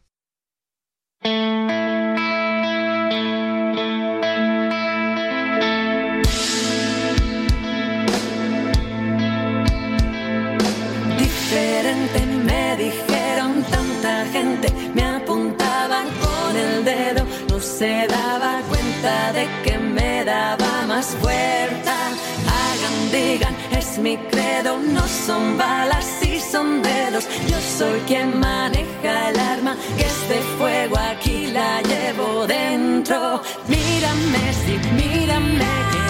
se daba cuenta de que me daba más fuerza. Hagan digan es mi credo no son balas y son dedos. Yo soy quien maneja el arma que es de fuego aquí la llevo dentro. Mírame si mírame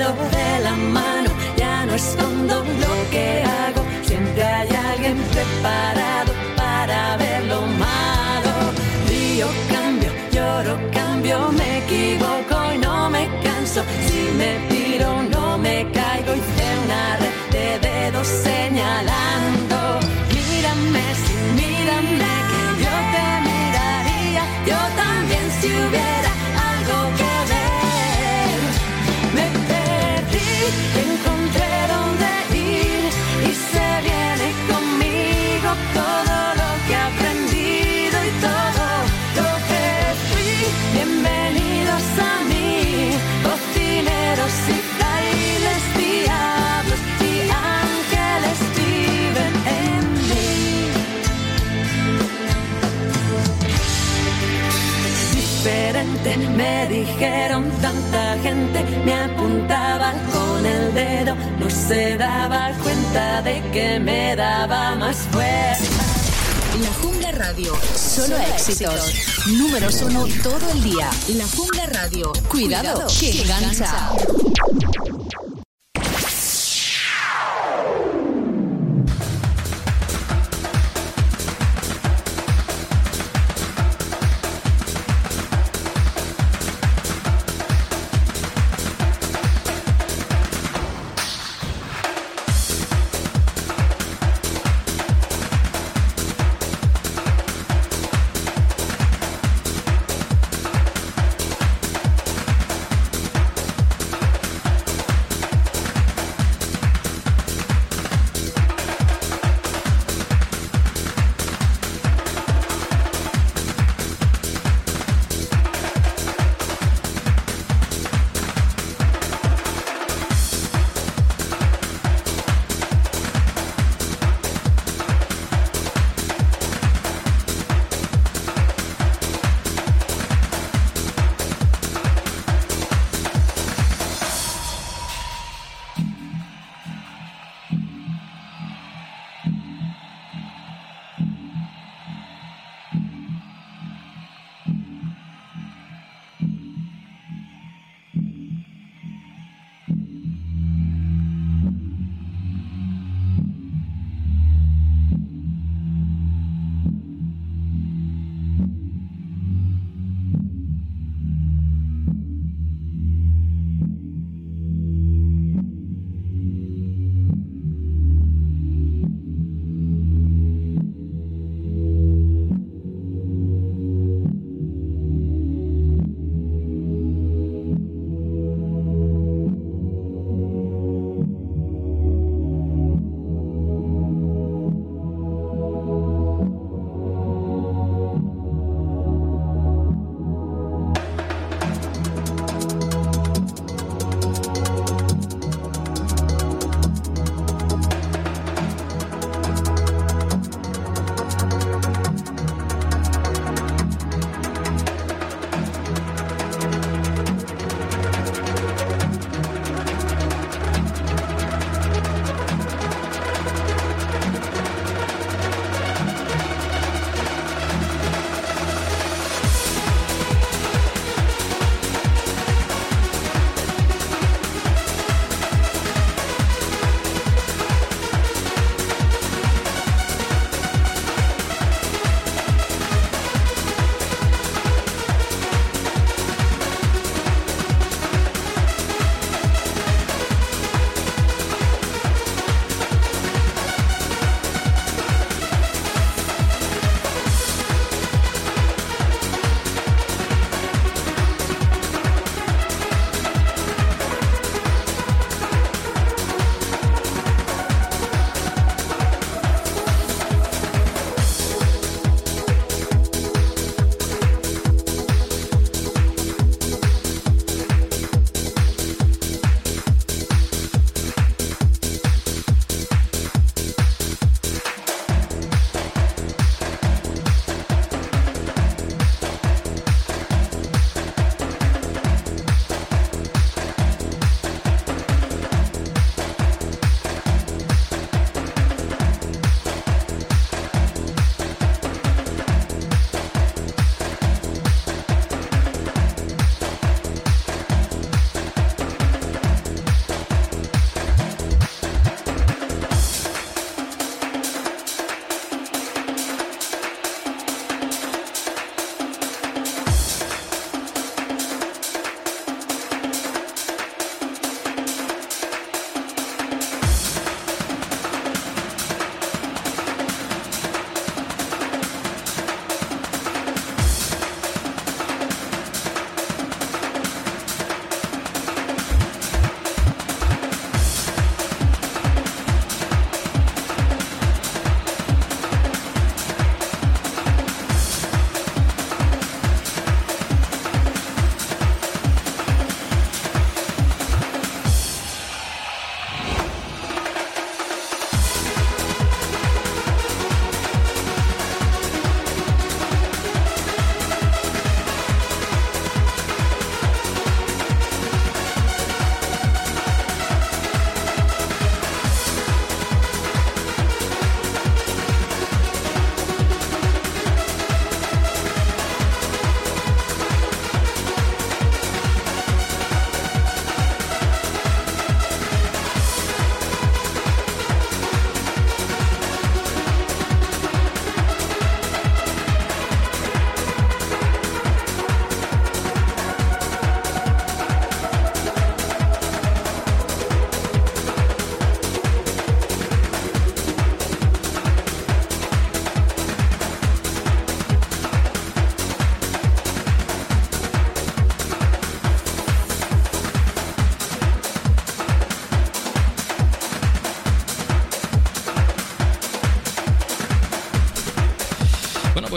mi Me dijeron tanta gente, me apuntaba con el dedo, no se daba cuenta de que me daba más fuerza. La Jungla Radio. Solo éxitos. Números uno todo el día. La Jungla Radio. Cuidado, que engancha.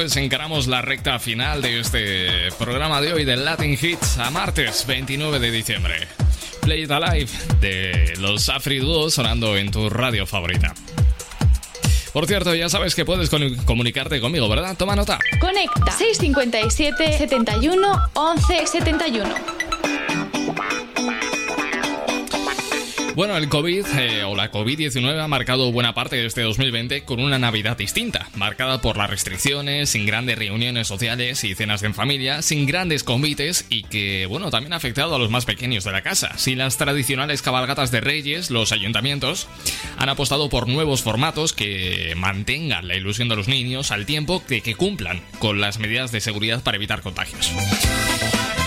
Pues encaramos la recta final de este programa de hoy del Latin Hits a martes 29 de diciembre. Play It Alive de los Afri Duo sonando en tu radio favorita. Por cierto, ya sabes que puedes comunicarte conmigo, ¿verdad? Toma nota. Conecta 657 71 11 71. Bueno, el COVID eh, o la COVID-19 ha marcado buena parte de este 2020 con una Navidad distinta, marcada por las restricciones, sin grandes reuniones sociales y cenas en familia, sin grandes convites y que, bueno, también ha afectado a los más pequeños de la casa. Sin las tradicionales cabalgatas de reyes, los ayuntamientos han apostado por nuevos formatos que mantengan la ilusión de los niños al tiempo de que cumplan con las medidas de seguridad para evitar contagios.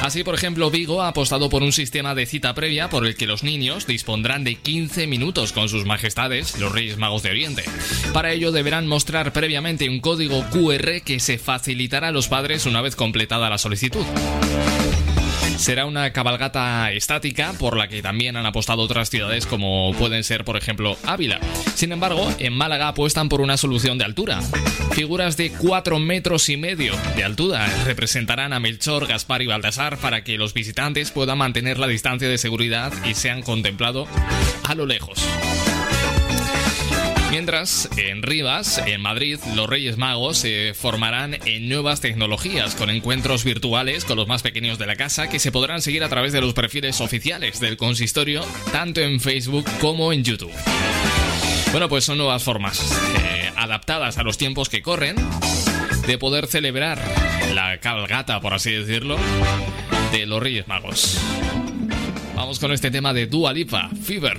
Así, por ejemplo, Vigo ha apostado por un sistema de cita previa por el que los niños dispondrán de 15 minutos con sus majestades, los Reyes Magos de Oriente. Para ello deberán mostrar previamente un código QR que se facilitará a los padres una vez completada la solicitud. Será una cabalgata estática por la que también han apostado otras ciudades como pueden ser, por ejemplo, Ávila. Sin embargo, en Málaga apuestan por una solución de altura. Figuras de 4 metros y medio de altura representarán a Melchor, Gaspar y Baltasar para que los visitantes puedan mantener la distancia de seguridad y sean contemplados a lo lejos. Mientras, en Rivas, en Madrid, los Reyes Magos se formarán en nuevas tecnologías con encuentros virtuales con los más pequeños de la casa que se podrán seguir a través de los perfiles oficiales del consistorio, tanto en Facebook como en YouTube. Bueno, pues son nuevas formas eh, adaptadas a los tiempos que corren de poder celebrar la cabalgata, por así decirlo, de los Reyes Magos. Vamos con este tema de Dua Lipa, Fever.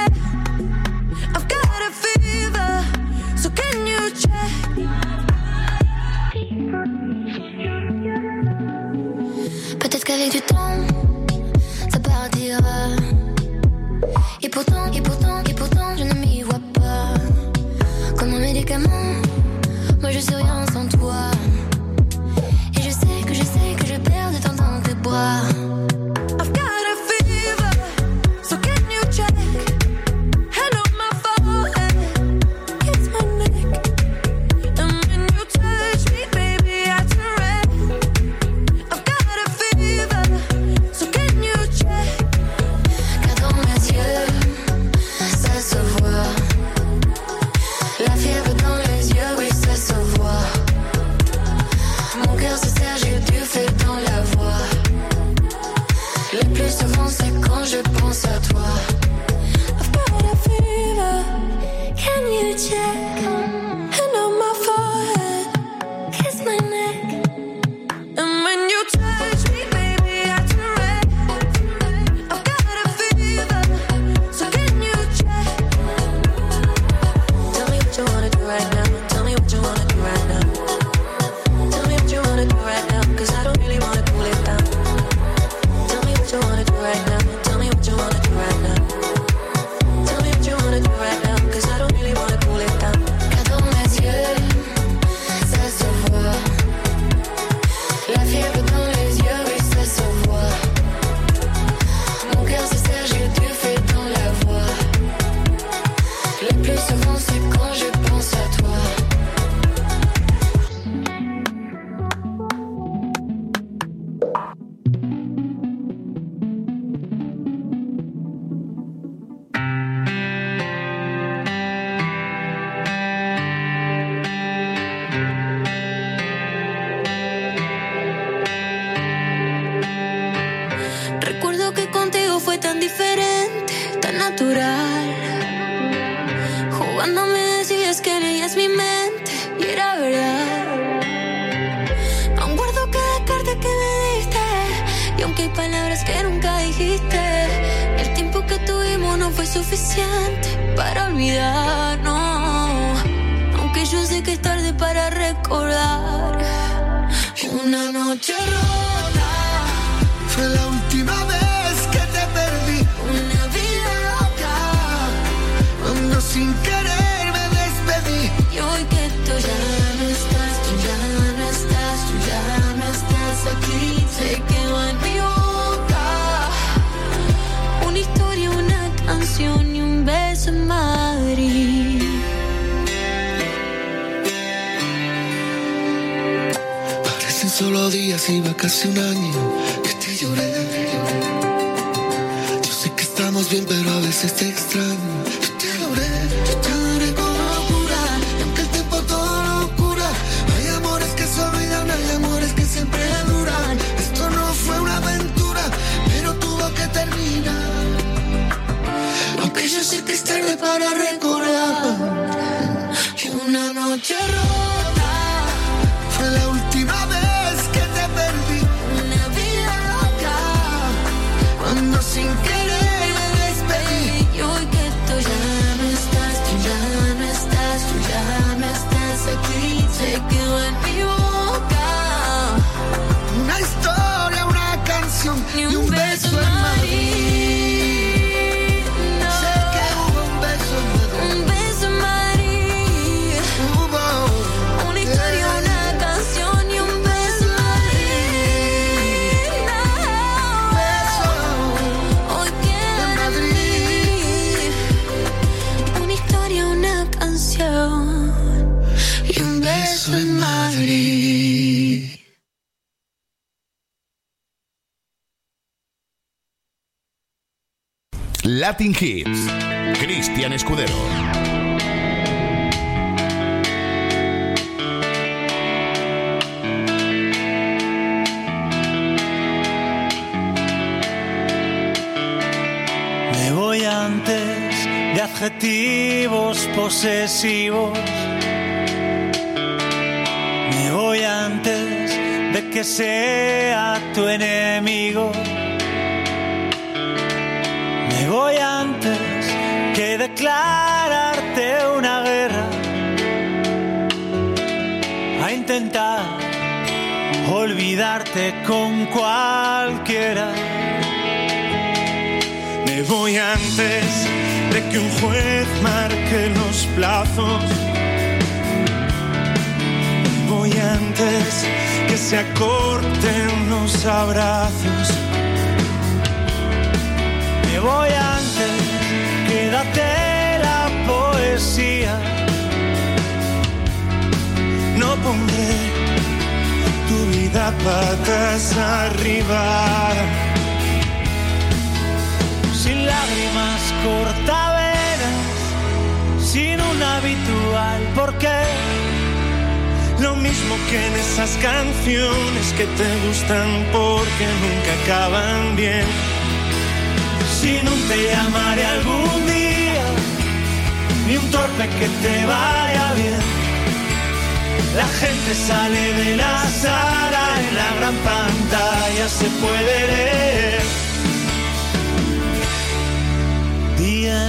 Qu'avec du temps, ça partira. Et pourtant, et pourtant, et pourtant, je ne m'y vois pas. Comme un médicament, moi je suis rien sans toi. Et je sais que je sais que je perds de temps dans tes bras. Latin Hits. patas arriba. Sin lágrimas cortaveras, sin un habitual porqué. Lo mismo que en esas canciones que te gustan porque nunca acaban bien. Si no te llamaré algún día, ni un torpe que te vaya bien. La gente sale de la sala la gran pantalla se puede leer. Día.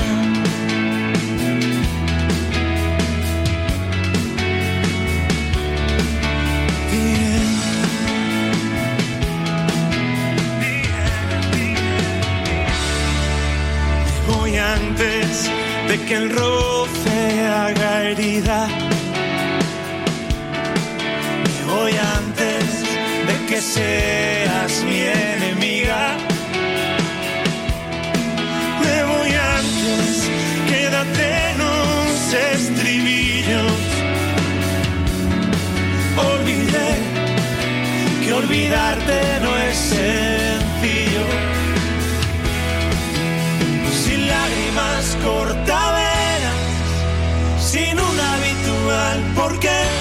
Día. Día. Voy antes de que el roce haga herida seas mi enemiga. Me voy antes, quédate en los estribillos. Olvidé que olvidarte no es sencillo. Sin lágrimas cortaveras, sin un habitual, porque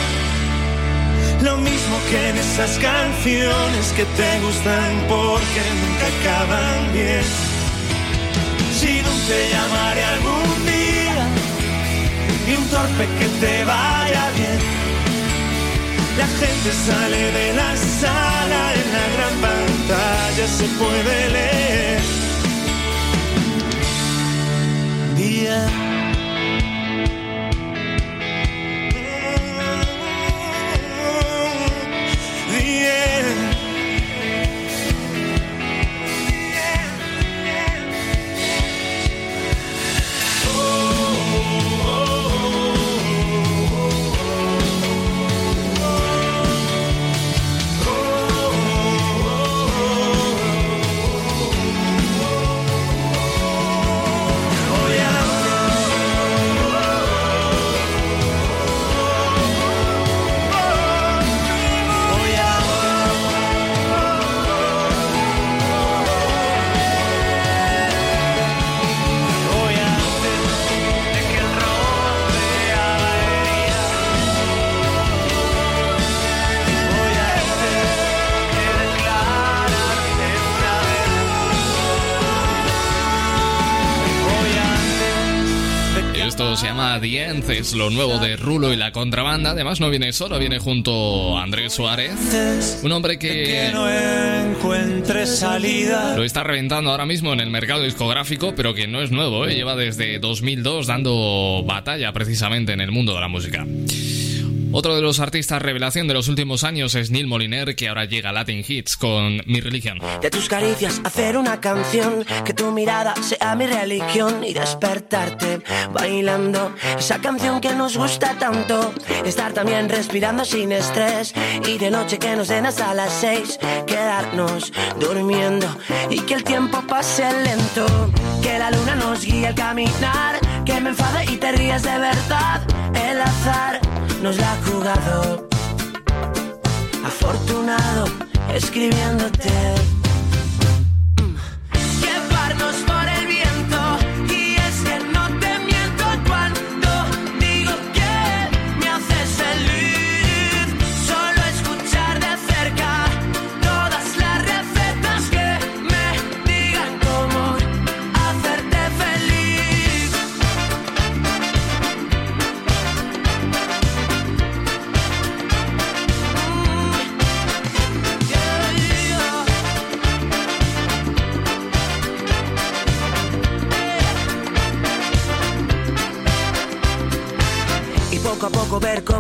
surgen esas canciones que te gustan porque nunca acaban bien. Si no te llamaré algún día, y un torpe que te vaya bien. La gente sale de la sala, en la gran pantalla se puede leer. Día llama es lo nuevo de Rulo y la contrabanda. Además, no viene solo, viene junto a Andrés Suárez, un hombre Que que no encuentre salida. lo está reventando ahora mismo en el mercado discográfico, pero que no es nuevo, ¿eh? lleva desde 2002 dando batalla precisamente en el mundo de la música. Otro de los artistas revelación de los últimos años es Neil Moliner, que ahora llega a Latin Hits con Mi Religión. De tus caricias hacer una canción, que tu mirada sea mi religión y despertarte bailando esa canción que nos gusta tanto. Estar también respirando sin estrés y de noche que nos den hasta las seis, quedarnos durmiendo y que el tiempo pase lento. Que la luna nos guíe al caminar, que me enfade y te ríes de verdad. El azar nos la ha jugado afortunado escribiéndote.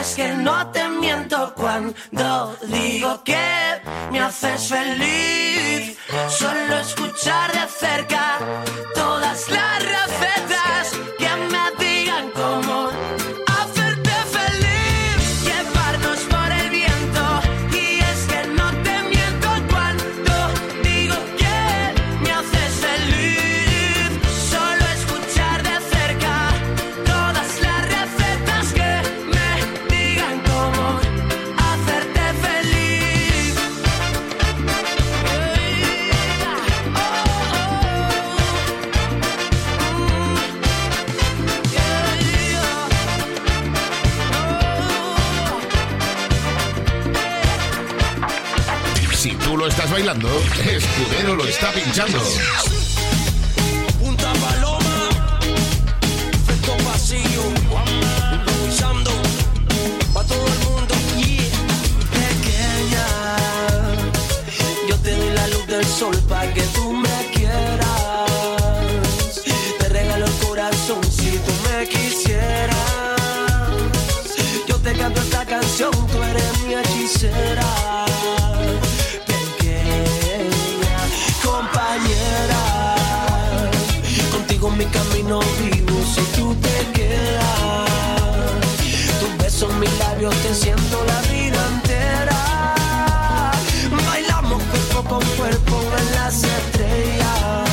Es que no te miento cuando digo que me haces feliz. Solo escuchar de cerca todas las recetas estás bailando, Escudero lo está pinchando. Punta Paloma, efecto pasillo, improvisando pa' todo el mundo. Pequeña, yo te doy la luz del sol para siento la vida entera. Bailamos cuerpo con cuerpo en las estrellas.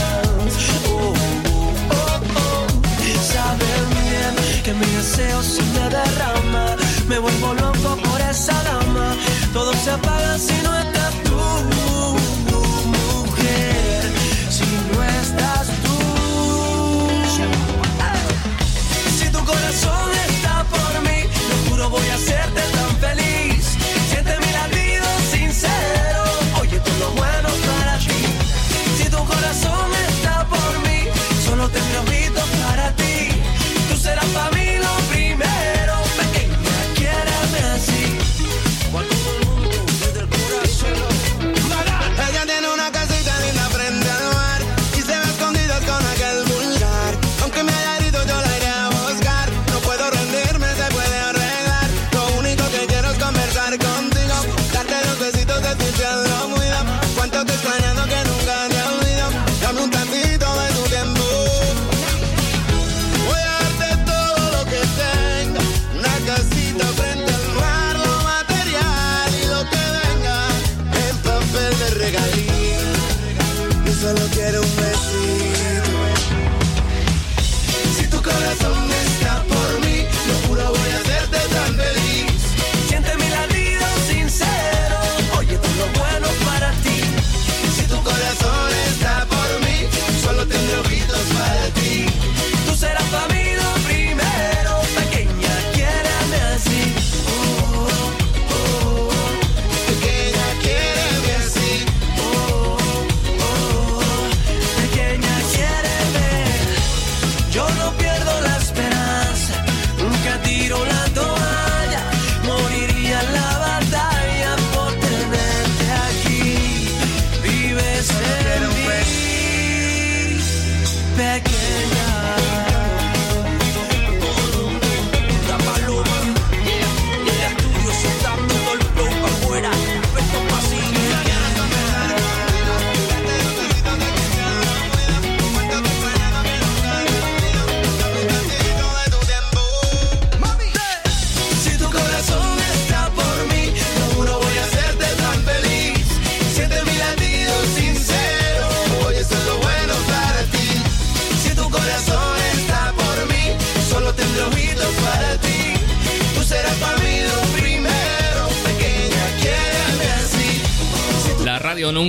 Oh, oh, oh, oh. Saben bien que mi deseo se me derrama. Me vuelvo loco por esa dama. Todo se apaga si no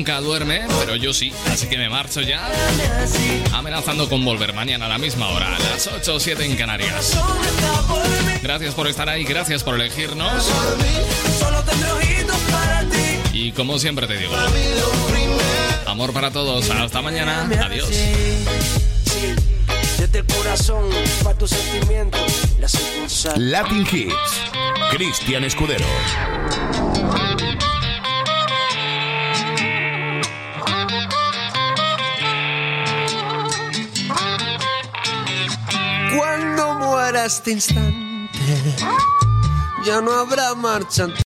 nunca duerme, pero yo sí, así que me marcho ya, amenazando con volver mañana a la misma hora, las 8 o 7 en Canarias. Gracias por estar ahí, gracias por elegirnos. Y como siempre te digo, amor para todos, hasta mañana, adiós Latin Hits Cristian Escudero este instante. Ya no habrá marcha